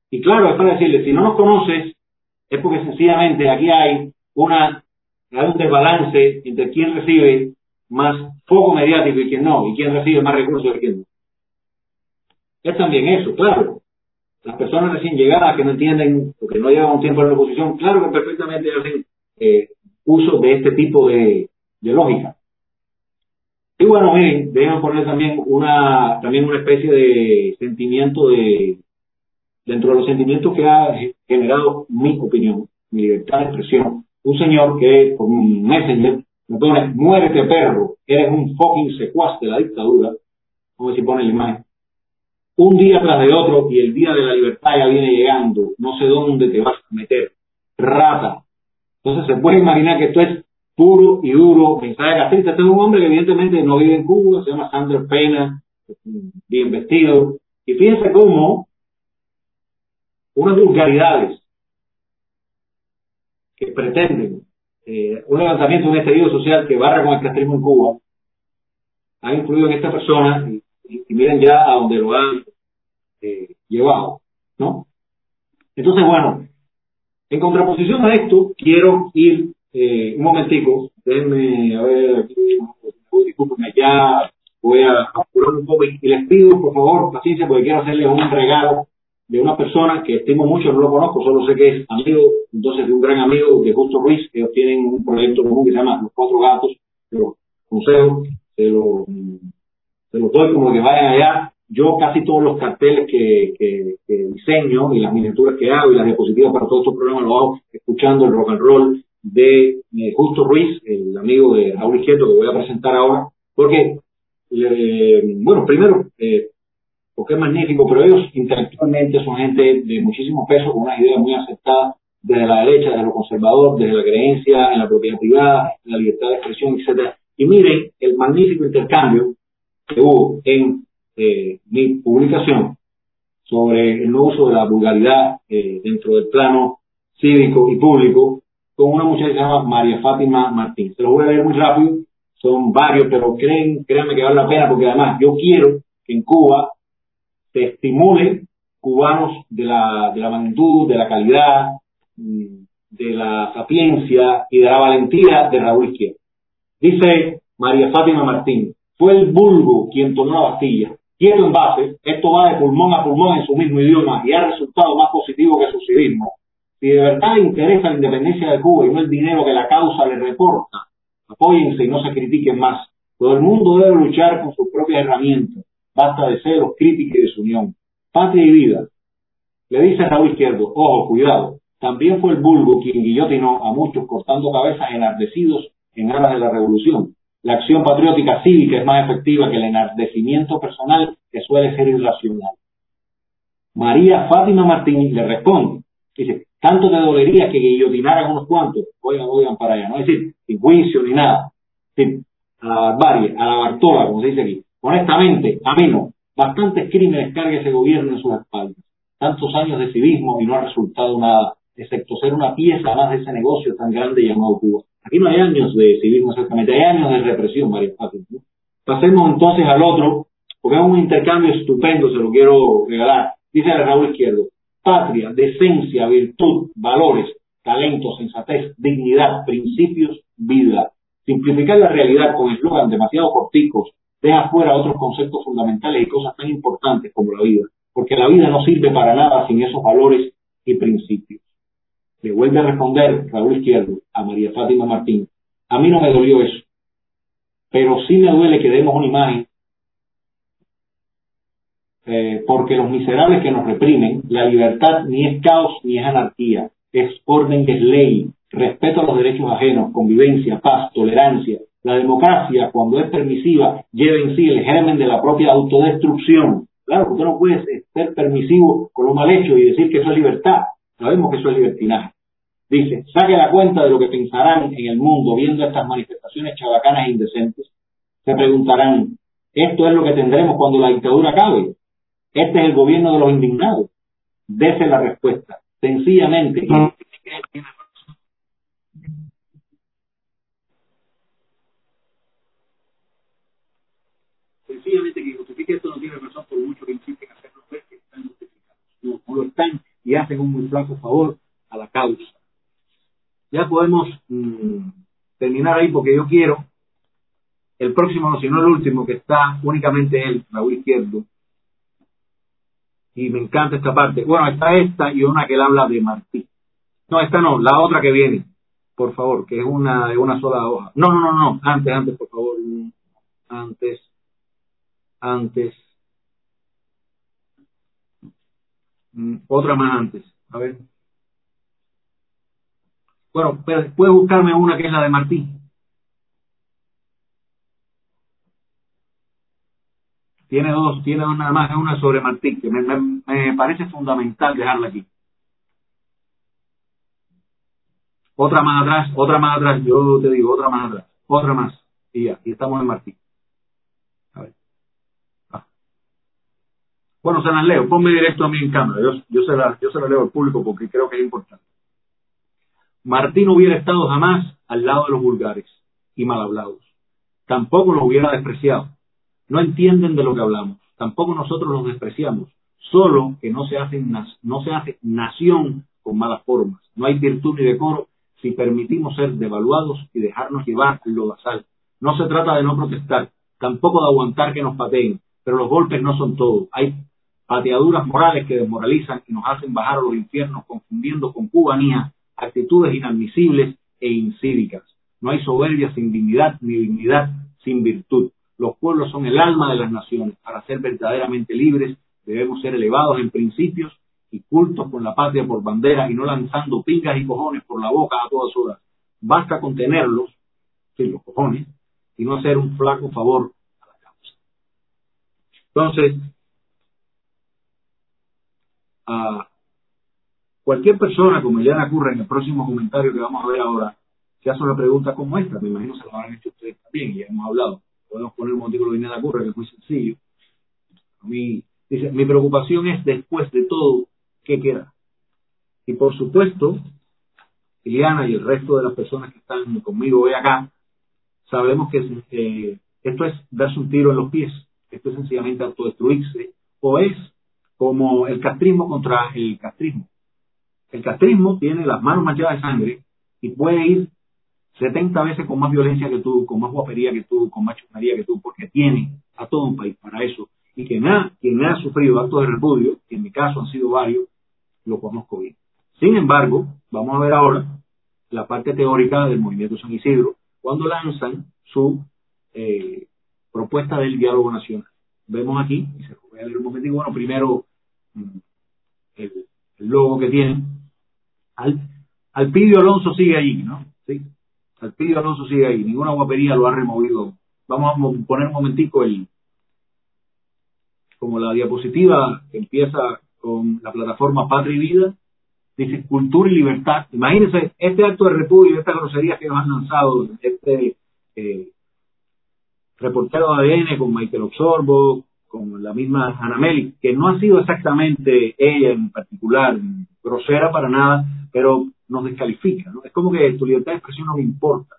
Y claro, es para decirle, si no nos conoces, es porque sencillamente aquí hay una hay un desbalance entre quién recibe más foco mediático y quién no, y quién recibe más recursos y quién no. Es también eso, claro. Las personas recién llegadas que no entienden o que no llevan un tiempo en la oposición, claro que perfectamente hacen eh, uso de este tipo de, de lógica. Y bueno, miren, déjenme poner también una, también una especie de sentimiento de, dentro de los sentimientos que ha generado mi opinión, mi libertad de expresión. Un señor que con un messenger me pone, muérete perro, eres un fucking secuaz de la dictadura, como si pone la imagen. Un día tras de otro y el día de la libertad ya viene llegando, no sé dónde te vas a meter, rata. Entonces se puede imaginar que esto es puro y duro mensaje castrista. Este es un hombre que evidentemente no vive en Cuba, se llama Sandra Pena, bien vestido. Y fíjense cómo unas vulgaridades que pretenden eh, un levantamiento un estallido social que barra con el castrismo en Cuba ha influido en esta persona y, miren ya a donde lo han eh, llevado, ¿no? Entonces, bueno, en contraposición a esto, quiero ir eh, un momentico, déjenme, a ver, aquí, discúlpenme, ya voy a apurar un poco y les pido, por favor, paciencia, porque quiero hacerles un regalo de una persona que estimo mucho, no lo conozco, solo sé que es amigo, entonces de un gran amigo de Justo Ruiz, ellos tienen un proyecto común que se llama Los Cuatro Gatos, se los consejo, se los, se los doy como que vayan allá. Yo casi todos los carteles que, que, que diseño y las miniaturas que hago y las diapositivas para todos estos programas lo hago escuchando el rock and roll de eh, Justo Ruiz, el amigo de Raúl Izquierdo que voy a presentar ahora, porque, eh, bueno, primero, eh, porque es magnífico, pero ellos intelectualmente son gente de muchísimo peso, con una idea muy aceptada desde la derecha, desde lo conservador, desde la creencia en la propiedad privada, en la libertad de expresión, etcétera. Y miren el magnífico intercambio que hubo en mi publicación sobre el uso de la vulgaridad dentro del plano cívico y público con una muchacha que se llama María Fátima Martín. Se lo voy a leer muy rápido, son varios, pero creen, créanme que vale la pena porque además yo quiero que en Cuba se estimule cubanos de la, de la magnitud, de la calidad, mm, de la sapiencia y de la valentía de Raúl Izquierdo. Dice María Fátima Martín, fue el vulgo quien tomó la Bastilla. Quieto en base, esto va de pulmón a pulmón en su mismo idioma y ha resultado más positivo que su civismo si de verdad interesa la independencia de Cuba y no el dinero que la causa le reporta, apóyense y no se critiquen más. Todo el mundo debe luchar con sus propias herramientas. Basta de celos, crítica y desunión. Patria y vida. Le dice Raúl Izquierdo, ojo, cuidado. También fue el vulgo quien guillotinó a muchos cortando cabezas enardecidos en aras de la revolución. La acción patriótica cívica es más efectiva que el enardecimiento personal que suele ser irracional. María Fátima Martín le responde, dice, tanto te dolería que guillotinaran unos cuantos, oigan, oigan para allá, no es decir, sin juicio ni nada, a la barbarie, a la bartola, como se dice aquí. Honestamente, a mí no. Bastantes crímenes carga ese gobierno en sus espaldas. Tantos años de civismo y no ha resultado nada, excepto ser una pieza más de ese negocio tan grande llamado Cuba. Aquí no hay años de civismo exactamente, hay años de represión, María Fátima. Pasemos entonces al otro, porque es un intercambio estupendo, se lo quiero regalar. Dice Raúl Izquierdo, patria, decencia, virtud, valores, talento, sensatez, dignidad, principios, vida. Simplificar la realidad con eslogan demasiado corticos deja fuera otros conceptos fundamentales y cosas tan importantes como la vida, porque la vida no sirve para nada sin esos valores y principios. Le vuelve a responder Raúl Izquierdo a María Fátima Martín. A mí no me dolió eso, pero sí me duele que demos una imagen eh, porque los miserables que nos reprimen, la libertad ni es caos ni es anarquía, es orden, es ley, respeto a los derechos ajenos, convivencia, paz, tolerancia. La democracia, cuando es permisiva, lleva en sí el germen de la propia autodestrucción. Claro, usted no puede ser permisivo con lo mal hecho y decir que eso es libertad. Sabemos que eso es libertinaje. Dice, saque la cuenta de lo que pensarán en el mundo viendo estas manifestaciones chabacanas e indecentes. Se preguntarán, ¿esto es lo que tendremos cuando la dictadura acabe? Este es el gobierno de los indignados. Dese la respuesta. Sencillamente. Sencillamente que justifique esto no tiene razón por mucho que insisten en hacerlo ver que están justificados. No, no lo están y hacen un muy flaco favor a la causa. ya podemos mm, terminar ahí porque yo quiero el próximo, si no el último, que está únicamente él, Raúl Izquierdo. Y me encanta esta parte. Bueno, está esta y una que él habla de Martí. No, esta no, la otra que viene, por favor, que es una de una sola hoja. No, no, no, no, antes, antes, por favor. Antes, antes. Mm, otra más antes. A ver. Bueno, pero puedes buscarme una que es la de Martí. Tiene dos, tiene dos nada más, una sobre Martí, que me, parece fundamental dejarla aquí. Otra más atrás, otra más atrás, yo te digo, otra más atrás, otra más, y ya, y estamos en Martí. A ver. Ah. Bueno, se las leo, ponme directo a mí en cámara, yo, se la, yo se leo al público porque creo que es importante. Martín hubiera estado jamás al lado de los vulgares y mal hablados. Tampoco los hubiera despreciado. No entienden de lo que hablamos. Tampoco nosotros los despreciamos. Solo que no se hace, no se hace nación con malas formas. No hay virtud ni decoro si permitimos ser devaluados y dejarnos llevar lo basal. No se trata de no protestar, tampoco de aguantar que nos pateen, pero los golpes no son todo. Hay pateaduras morales que desmoralizan y nos hacen bajar a los infiernos confundiendo con cubanía actitudes inadmisibles e incívicas. No hay soberbia sin dignidad ni dignidad sin virtud. Los pueblos son el alma de las naciones. Para ser verdaderamente libres debemos ser elevados en principios y cultos con la patria por bandera y no lanzando pingas y cojones por la boca a todas horas. Basta con tenerlos, sí, los cojones, y no hacer un flaco favor a la causa. Entonces, a Cualquier persona, como ya ocurre en el próximo comentario que vamos a ver ahora, se hace una pregunta como esta, me imagino que se lo han hecho ustedes también, y ya hemos hablado. Podemos poner un artículo de Inés Curre, que es muy sencillo. A mí, dice, mi preocupación es después de todo, ¿qué queda? Y por supuesto, Liliana y el resto de las personas que están conmigo hoy acá, sabemos que eh, esto es darse un tiro en los pies, esto es sencillamente autodestruirse, o es como el castrismo contra el castrismo. El castrismo tiene las manos manchadas de sangre y puede ir 70 veces con más violencia que tú, con más guapería que tú, con más chumaría que tú, porque tiene a todo un país para eso. Y quien ha, quien ha sufrido actos de repudio, que en mi caso han sido varios, lo conozco bien. Sin embargo, vamos a ver ahora la parte teórica del movimiento San Isidro, cuando lanzan su eh, propuesta del diálogo nacional. Vemos aquí, y se lo voy a leer un momentito, bueno, primero mm, el, logo que tienen, al, Alpidio Alonso sigue ahí, ¿no? Sí. Alpidio Alonso sigue ahí. Ninguna guapería lo ha removido. Vamos a poner un momentico el, como la diapositiva empieza con la plataforma Patria y Vida, dice cultura y libertad. Imagínense este acto de repudio, esta grosería que nos han lanzado, este eh, reportero de ADN con Michael Oxorbo, con la misma Ana Meli, que no ha sido exactamente ella en particular grosera para nada, pero nos descalifica, ¿no? Es como que tu libertad de expresión no me importa.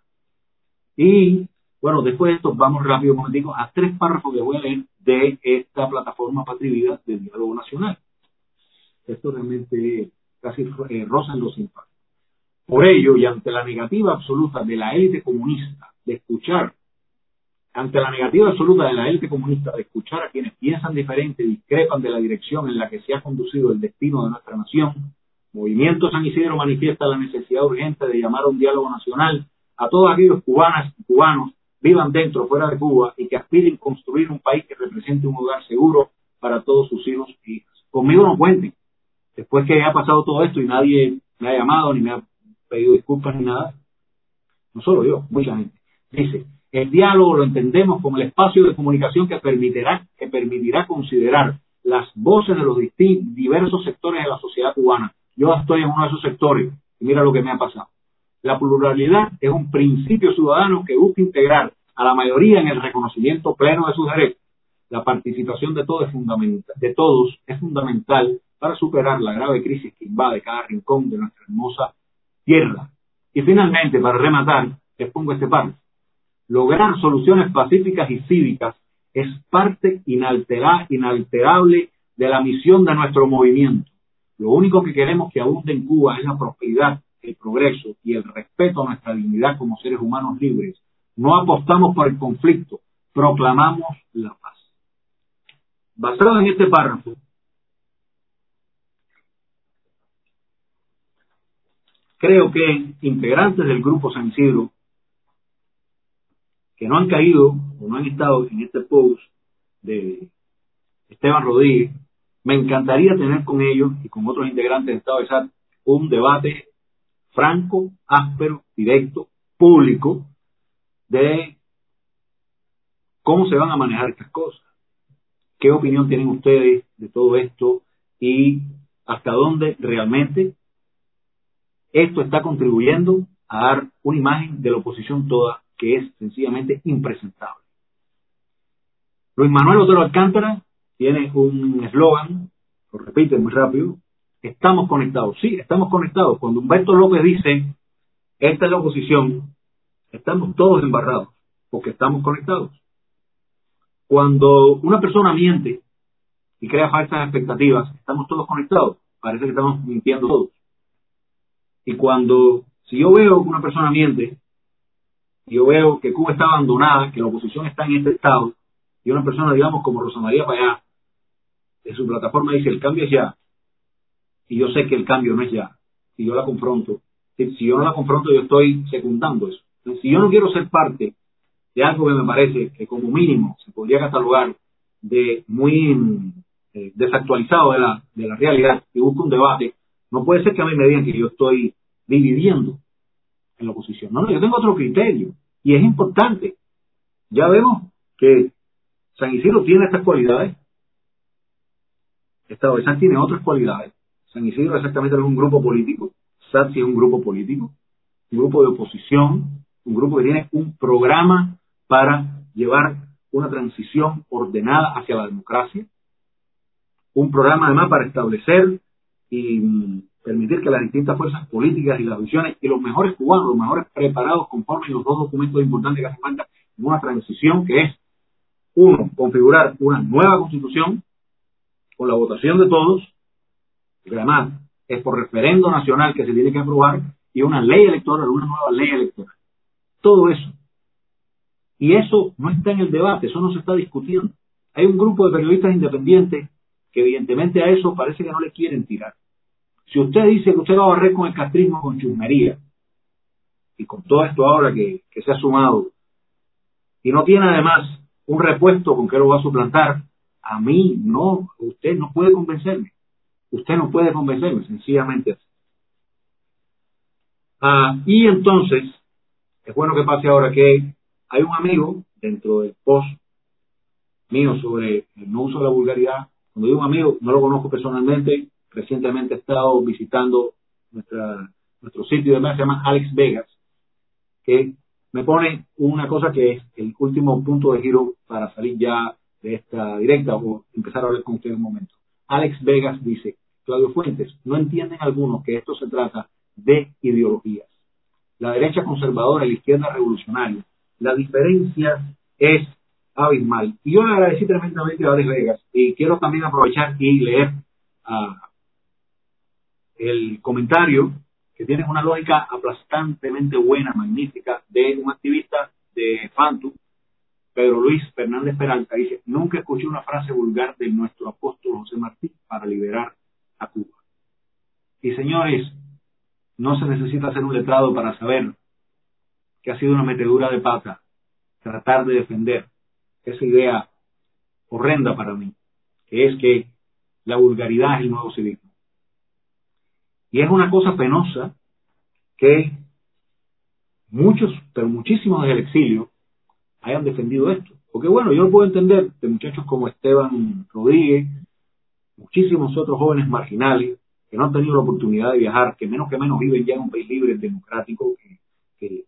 Y, bueno, después de esto vamos rápido, como digo, a tres párrafos que voy a leer de esta plataforma Patrivida del Diálogo Nacional. Esto realmente casi eh, en los impactos. Por ello, y ante la negativa absoluta de la élite comunista de escuchar, ante la negativa absoluta de la élite comunista de escuchar a quienes piensan diferente y discrepan de la dirección en la que se ha conducido el destino de nuestra nación, Movimiento San Isidro manifiesta la necesidad urgente de llamar a un diálogo nacional a todos aquellos cubanas y cubanos vivan dentro o fuera de Cuba y que aspiren a construir un país que represente un lugar seguro para todos sus hijos y hijas. Conmigo no cuenten. Después que ha pasado todo esto y nadie me ha llamado ni me ha pedido disculpas ni nada, no solo yo, mucha gente. Dice, el diálogo lo entendemos como el espacio de comunicación que permitirá, considerar las voces de los diversos sectores de la sociedad cubana, yo estoy en uno de esos sectores y mira lo que me ha pasado. La pluralidad es un principio ciudadano que busca integrar a la mayoría en el reconocimiento pleno de sus derechos. La participación de todos es fundamental, de todos es fundamental para superar la grave crisis que invade cada rincón de nuestra hermosa tierra. Y finalmente, para rematar, les pongo este par. Lograr soluciones pacíficas y cívicas es parte inalterable de la misión de nuestro movimiento. Lo único que queremos que abunde en Cuba es la prosperidad, el progreso y el respeto a nuestra dignidad como seres humanos libres, no apostamos por el conflicto, proclamamos la paz. Basado en este párrafo, creo que integrantes del grupo San que no han caído o no han estado en este post de Esteban Rodríguez, me encantaría tener con ellos y con otros integrantes del Estado de SAT un debate franco, áspero, directo, público, de cómo se van a manejar estas cosas. ¿Qué opinión tienen ustedes de todo esto y hasta dónde realmente esto está contribuyendo a dar una imagen de la oposición toda que es sencillamente impresentable? Luis Manuel Otero Alcántara tiene un eslogan, lo repite muy rápido, estamos conectados. Sí, estamos conectados. Cuando Humberto López dice, esta es la oposición, estamos todos embarrados, porque estamos conectados. Cuando una persona miente y crea falsas expectativas, estamos todos conectados. Parece que estamos mintiendo todos. Y cuando, si yo veo que una persona miente, yo veo que Cuba está abandonada, que la oposición está en este estado, y una persona, digamos, como Rosa María Payá, de su plataforma dice, el cambio es ya, y yo sé que el cambio no es ya, y yo la confronto, si yo no la confronto, yo estoy secundando eso. si yo no quiero ser parte de algo que me parece que como mínimo se podría catalogar de muy eh, desactualizado de la, de la realidad y busco un debate, no puede ser que a mí me digan que yo estoy dividiendo en la oposición. No, no, yo tengo otro criterio y es importante. Ya vemos que San Isidro tiene estas cualidades. Estado de San tiene otras cualidades. San Isidro exactamente es un grupo político. SATSI es un grupo político, un grupo de oposición, un grupo que tiene un programa para llevar una transición ordenada hacia la democracia, un programa además para establecer y mm, permitir que las distintas fuerzas políticas y las visiones y los mejores cubanos, los mejores preparados conformen los dos documentos importantes que hace falta en una transición que es uno, configurar una nueva constitución con la votación de todos, que además es por referendo nacional que se tiene que aprobar, y una ley electoral, una nueva ley electoral. Todo eso. Y eso no está en el debate, eso no se está discutiendo. Hay un grupo de periodistas independientes que evidentemente a eso parece que no le quieren tirar. Si usted dice que usted va a barrer con el castrismo, con chusmería, y con todo esto ahora que, se ha sumado, y no tiene además un repuesto con que lo va a suplantar. A mí no, usted no puede convencerme. Usted no puede convencerme, sencillamente así. Ah, y entonces, es bueno que pase ahora que hay un amigo dentro del post mío sobre el no uso de la vulgaridad. Cuando digo un amigo, no lo conozco personalmente. Recientemente he estado visitando nuestra, nuestro sitio de demás, se llama Alex Vegas, que me pone una cosa que es el último punto de giro para salir ya de esta directa o empezar a hablar con ustedes un momento. Alex Vegas dice, Claudio Fuentes, no entienden algunos que esto se trata de ideologías. La derecha conservadora y la izquierda revolucionaria. La diferencia es abismal. Y yo le agradecí tremendamente a Alex Vegas y quiero también aprovechar y leer ah, el comentario que tienen una lógica aplastantemente buena, magnífica, de un activista de Fantu, Pedro Luis Fernández Peralta, dice, nunca escuché una frase vulgar de nuestro apóstol José Martí para liberar a Cuba. Y señores, no se necesita ser un letrado para saber que ha sido una metedura de pata tratar de defender esa idea horrenda para mí, que es que la vulgaridad es el nuevo civismo. Y es una cosa penosa que muchos, pero muchísimos del exilio hayan defendido esto. Porque bueno, yo lo puedo entender de muchachos como Esteban Rodríguez, muchísimos otros jóvenes marginales que no han tenido la oportunidad de viajar, que menos que menos viven ya en un país libre, democrático, que,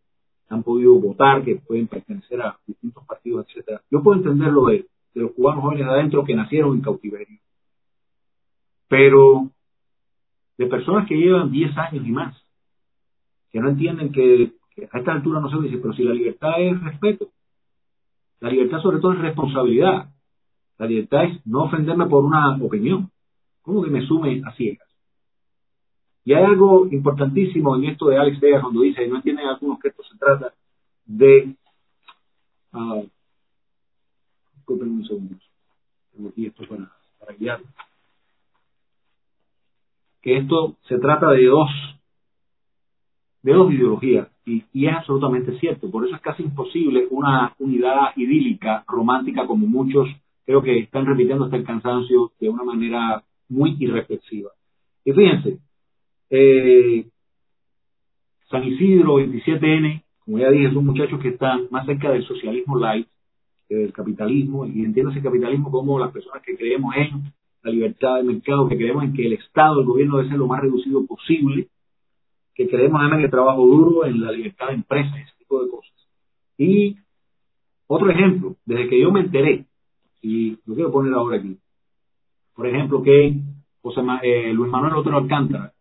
han podido votar, que pueden pertenecer a distintos partidos, etcétera. Yo puedo entenderlo de, de los cubanos jóvenes de adentro que nacieron en cautiverio. Pero de personas que llevan 10 años y más, que no entienden que, a esta altura no se dice, pero si la libertad es respeto, la libertad sobre todo es responsabilidad, la libertad es no ofenderme por una opinión, ¿cómo que me sume a ciegas? Y hay algo importantísimo en esto de Alex Vega cuando dice, no entienden algunos que esto se trata de... Uh, un segundo. Tengo aquí esto para, para guiar. Que esto se trata de dos, de dos ideologías. Y, y, es absolutamente cierto. Por eso es casi imposible una unidad idílica, romántica, como muchos creo que están repitiendo hasta el cansancio de una manera muy irreflexiva. Y fíjense, eh, San Isidro, 27N, como ya dije, son muchachos que están más cerca del socialismo light que del capitalismo, y entiendo ese capitalismo como las personas que creemos en la libertad de mercado, que creemos en que el Estado, el gobierno debe ser lo más reducido posible, que creemos además en el trabajo duro, en la libertad de empresas, ese tipo de cosas. Y otro ejemplo, desde que yo me enteré, y lo quiero poner ahora aquí, por ejemplo, que José, eh, Luis Manuel Otero Alcántara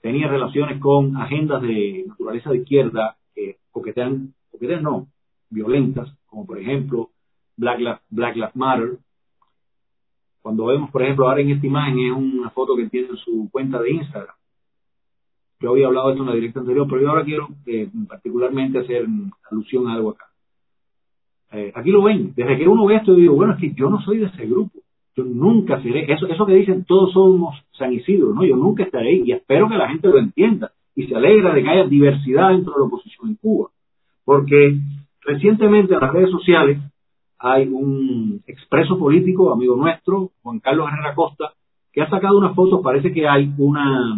tenía relaciones con agendas de naturaleza de izquierda que coquetean, coquetean no, violentas, como por ejemplo Black Black Lives Matter. Cuando vemos, por ejemplo, ahora en esta imagen es una foto que tiene en su cuenta de Instagram. Yo había hablado de esto en la directa anterior, pero yo ahora quiero eh, particularmente hacer alusión a algo acá. Eh, aquí lo ven, desde que uno ve esto, yo digo, bueno, es que yo no soy de ese grupo. Yo nunca seré, eso, que dicen todos somos San Isidro, ¿no? Yo nunca estaré ahí y espero que la gente lo entienda y se alegra de que haya diversidad dentro de la oposición en Cuba. Porque recientemente en las redes sociales hay un expreso político, amigo nuestro, Juan Carlos Herrera Costa, que ha sacado una foto, parece que hay una,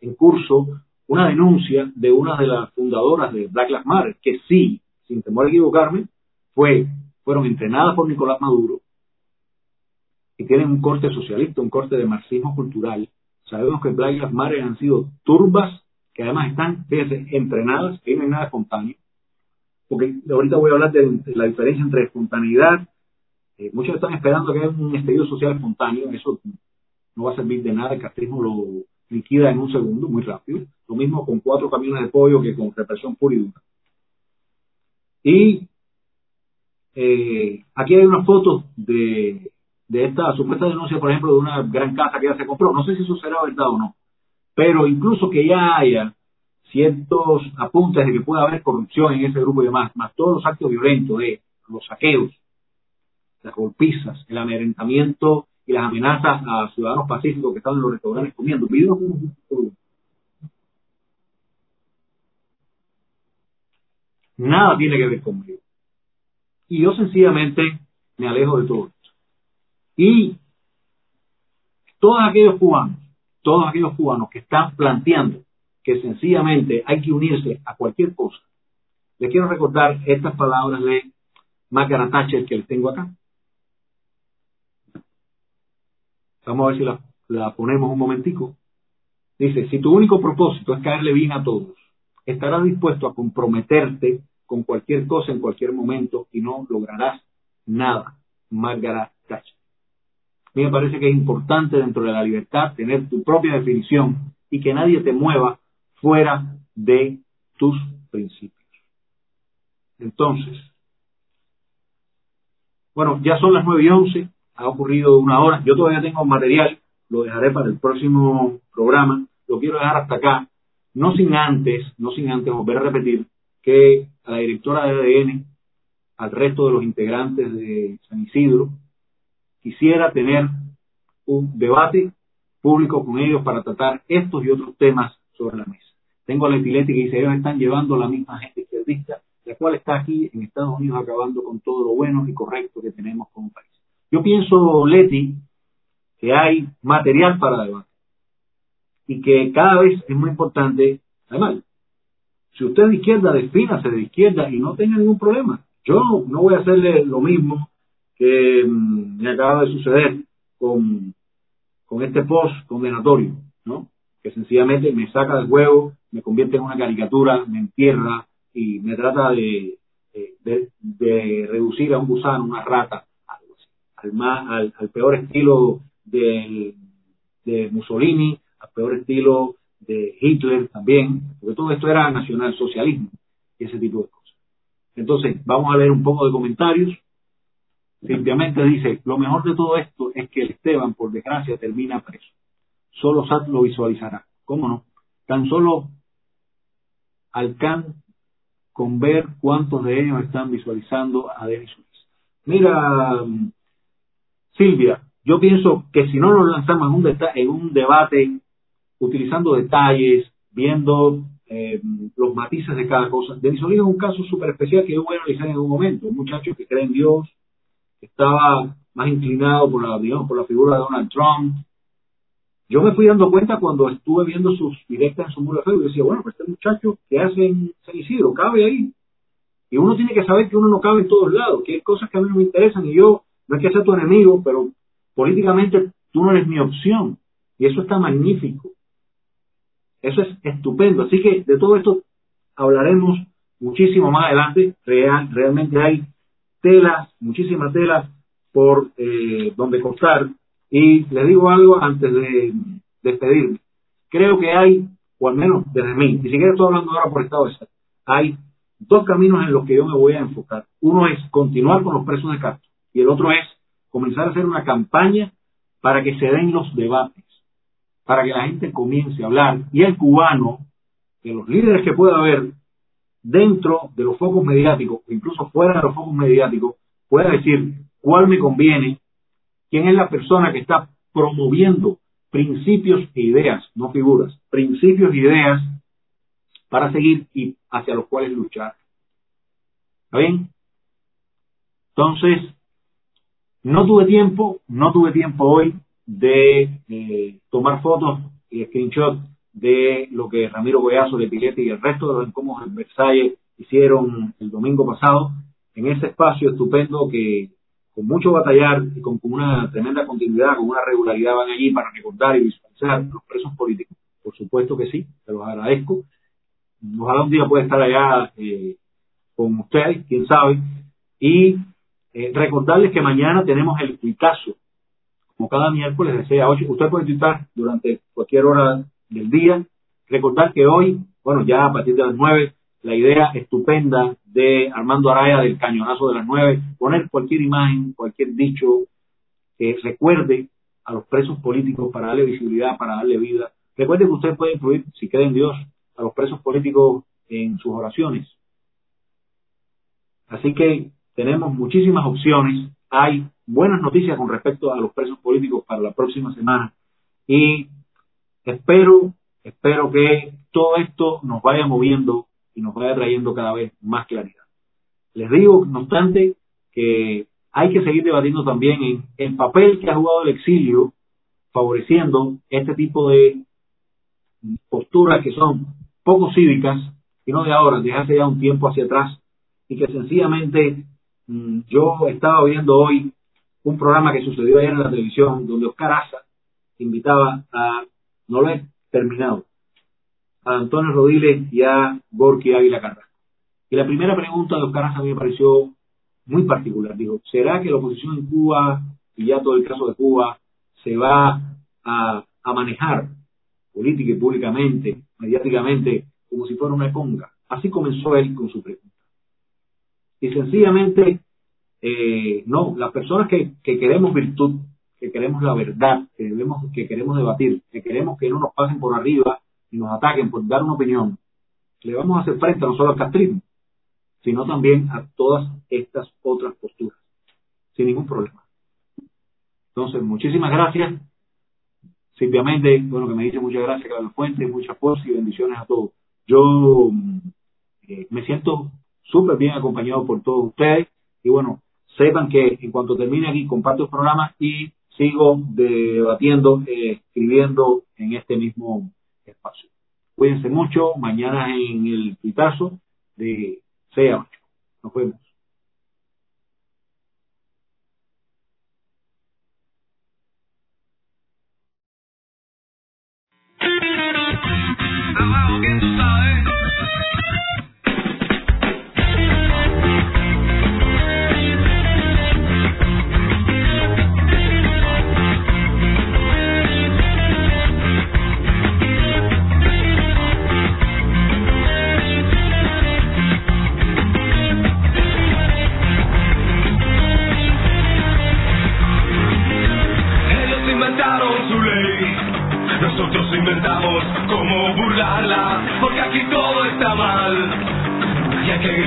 en curso, una denuncia de una de las fundadoras de Black Lives Matter, que sí, sin temor a equivocarme, fue, fueron entrenadas por Nicolás Maduro y tienen un corte socialista, un corte de marxismo cultural. Sabemos que Black Lives Matter han sido turbas que además están entrenadas, que no hay nada espontáneo. Porque ahorita voy a hablar de, la diferencia entre espontaneidad. Eh, muchos están esperando que haya un estallido social espontáneo. Eso no va a servir de nada. El castrismo lo liquida en un segundo, muy rápido. Lo mismo con cuatro camiones de pollo que con represión pura y dura. Y eh, aquí hay unas fotos de de esta supuesta denuncia, por ejemplo, de una gran casa que ya se compró. No sé si eso será verdad o no, pero incluso que ya haya ciertos apuntes de que pueda haber corrupción en ese grupo y demás, más todos los actos violentos de los saqueos, las golpizas, el amedrentamiento y las amenazas a ciudadanos pacíficos que estaban en los restaurantes comiendo. Nada tiene que ver conmigo. Y yo sencillamente me alejo de todo. Y todos aquellos cubanos, todos aquellos cubanos que están planteando que sencillamente hay que unirse a cualquier cosa, les quiero recordar estas palabras de Margaret Thatcher que les tengo acá. Vamos a ver si la, la ponemos un momentico. Dice, si tu único propósito es caerle bien a todos, estarás dispuesto a comprometerte con cualquier cosa en cualquier momento y no lograrás nada. Margaret Thatcher. A mí me parece que es importante dentro de la libertad tener tu propia definición y que nadie te mueva fuera de tus principios. Entonces, bueno, ya son las nueve y once, ha ocurrido una hora, yo todavía tengo material, lo dejaré para el próximo programa, lo quiero dejar hasta acá, no sin antes, no sin antes volver a repetir que a la directora de ADN, al resto de los integrantes de San Isidro, quisiera tener un debate público con ellos para tratar estos y otros temas sobre la mesa. Tengo a Leti Leti que dice, ellos están llevando la misma gente izquierdista, la cual está aquí en Estados Unidos acabando con todo lo bueno y correcto que tenemos como país. Yo pienso, Leti, que hay material para debate y que cada vez es muy importante, además, si usted es de izquierda, defínase de izquierda y no tenga ningún problema. Yo no voy a hacerle lo mismo que mm, me acaba de suceder con, con este post condenatorio, ¿no? Que sencillamente me saca del juego, me convierte en una caricatura, me entierra y me trata de, de, reducir a un gusano, una rata, al, al, peor estilo de, Mussolini, al peor estilo de Hitler también, porque todo esto era nacionalsocialismo y ese tipo de cosas. Entonces, vamos a leer un poco de comentarios Simplemente dice, lo mejor de todo esto es que el Esteban, por desgracia, termina preso. Solo SAT lo visualizará. ¿Cómo no? Tan solo alcan con ver cuántos de ellos están visualizando a Denis Suárez. Mira, Silvia, yo pienso que si no nos lanzamos en un, debate utilizando detalles, viendo eh, los matices de cada cosa, Denis Solís es un caso súper especial que yo voy a analizar en un momento. Un muchacho que cree en Dios, que estaba más inclinado por la, por la figura de Donald Trump, yo me fui dando cuenta cuando estuve viendo sus directas en su muro de Facebook y decía, bueno, pues este muchacho que hace en San cabe ahí. Y uno tiene que saber que uno no cabe en todos lados, que hay cosas que a mí no me interesan y yo no es que sea tu enemigo, pero políticamente tú no eres mi opción. Y eso está magnífico. Eso es estupendo. Así que de todo esto hablaremos muchísimo más adelante. Real, realmente hay telas, muchísimas telas por eh, donde cortar y le digo algo antes de despedirme. Creo que hay, o al menos desde mí, ni siquiera estoy hablando ahora por Estado de Estado, hay dos caminos en los que yo me voy a enfocar. Uno es continuar con los presos de Castro y el otro es comenzar a hacer una campaña para que se den los debates, para que la gente comience a hablar y el cubano, que los líderes que pueda haber dentro de los focos mediáticos, incluso fuera de los focos mediáticos, pueda decir cuál me conviene ¿Quién es la persona que está promoviendo principios e ideas, no figuras, principios e ideas para seguir y hacia los cuales luchar? ¿Está bien? Entonces, no tuve tiempo, no tuve tiempo hoy de eh, tomar fotos y screenshots de lo que Ramiro Goyazo de Piletti y el resto de los incómodos en Versalles hicieron el domingo pasado en ese espacio estupendo que con mucho batallar y con, una tremenda continuidad, con una regularidad van allí para recordar y visualizar los presos políticos. Por supuesto que sí, se los agradezco. Ojalá un día pueda estar allá eh, con ustedes, quién sabe. Y eh, recordarles que mañana tenemos el tuitazo, como cada miércoles de 6 a 8. Usted puede tuitar durante cualquier hora del día. Recordar que hoy, bueno, ya a partir de las 9, la idea estupenda de Armando Araya del cañonazo de las nueve, poner cualquier imagen, cualquier dicho que recuerde a los presos políticos para darle visibilidad, para darle vida. Recuerde que usted puede incluir, si cree en Dios, a los presos políticos en sus oraciones. Así que tenemos muchísimas opciones. Hay buenas noticias con respecto a los presos políticos para la próxima semana. Y espero, espero que todo esto nos vaya moviendo y nos vaya trayendo cada vez más claridad. Les digo, no obstante, que hay que seguir debatiendo también en el papel que ha jugado el exilio favoreciendo este tipo de posturas que son poco cívicas, y no de ahora, desde hace ya un tiempo hacia atrás, y que sencillamente mm, yo estaba viendo hoy un programa que sucedió ayer en la televisión, donde Oscar Asa invitaba a, no lo he terminado, a Antonio Rodiles y a Gorky Águila Carrasco. Y la primera pregunta de Oscar a me pareció muy particular. Dijo, ¿será que la oposición en Cuba, y ya todo el caso de Cuba, se va a, manejar política y públicamente, mediáticamente, como si fuera una conga? Así comenzó él con su pregunta. Y sencillamente, eh, no, las personas que, que queremos virtud, que queremos la verdad, que, debemos, que queremos debatir, que queremos que no nos pasen por arriba y nos ataquen por dar una opinión, le vamos a hacer frente no solo al castrismo, sino también a todas estas otras posturas, sin ningún problema. Entonces, muchísimas gracias. Simplemente, bueno, que me dice muchas gracias, Carlos Fuente, mucha fuerza y bendiciones a todos. Yo eh, me siento súper bien acompañado por todos ustedes y bueno, sepan que en cuanto termine aquí comparto el programa y sigo debatiendo, eh, escribiendo en este mismo espacio. Cuídense mucho, mañana en el tuitazo de 6 a 8. Nos vemos. Nosotros está mal. Y hay que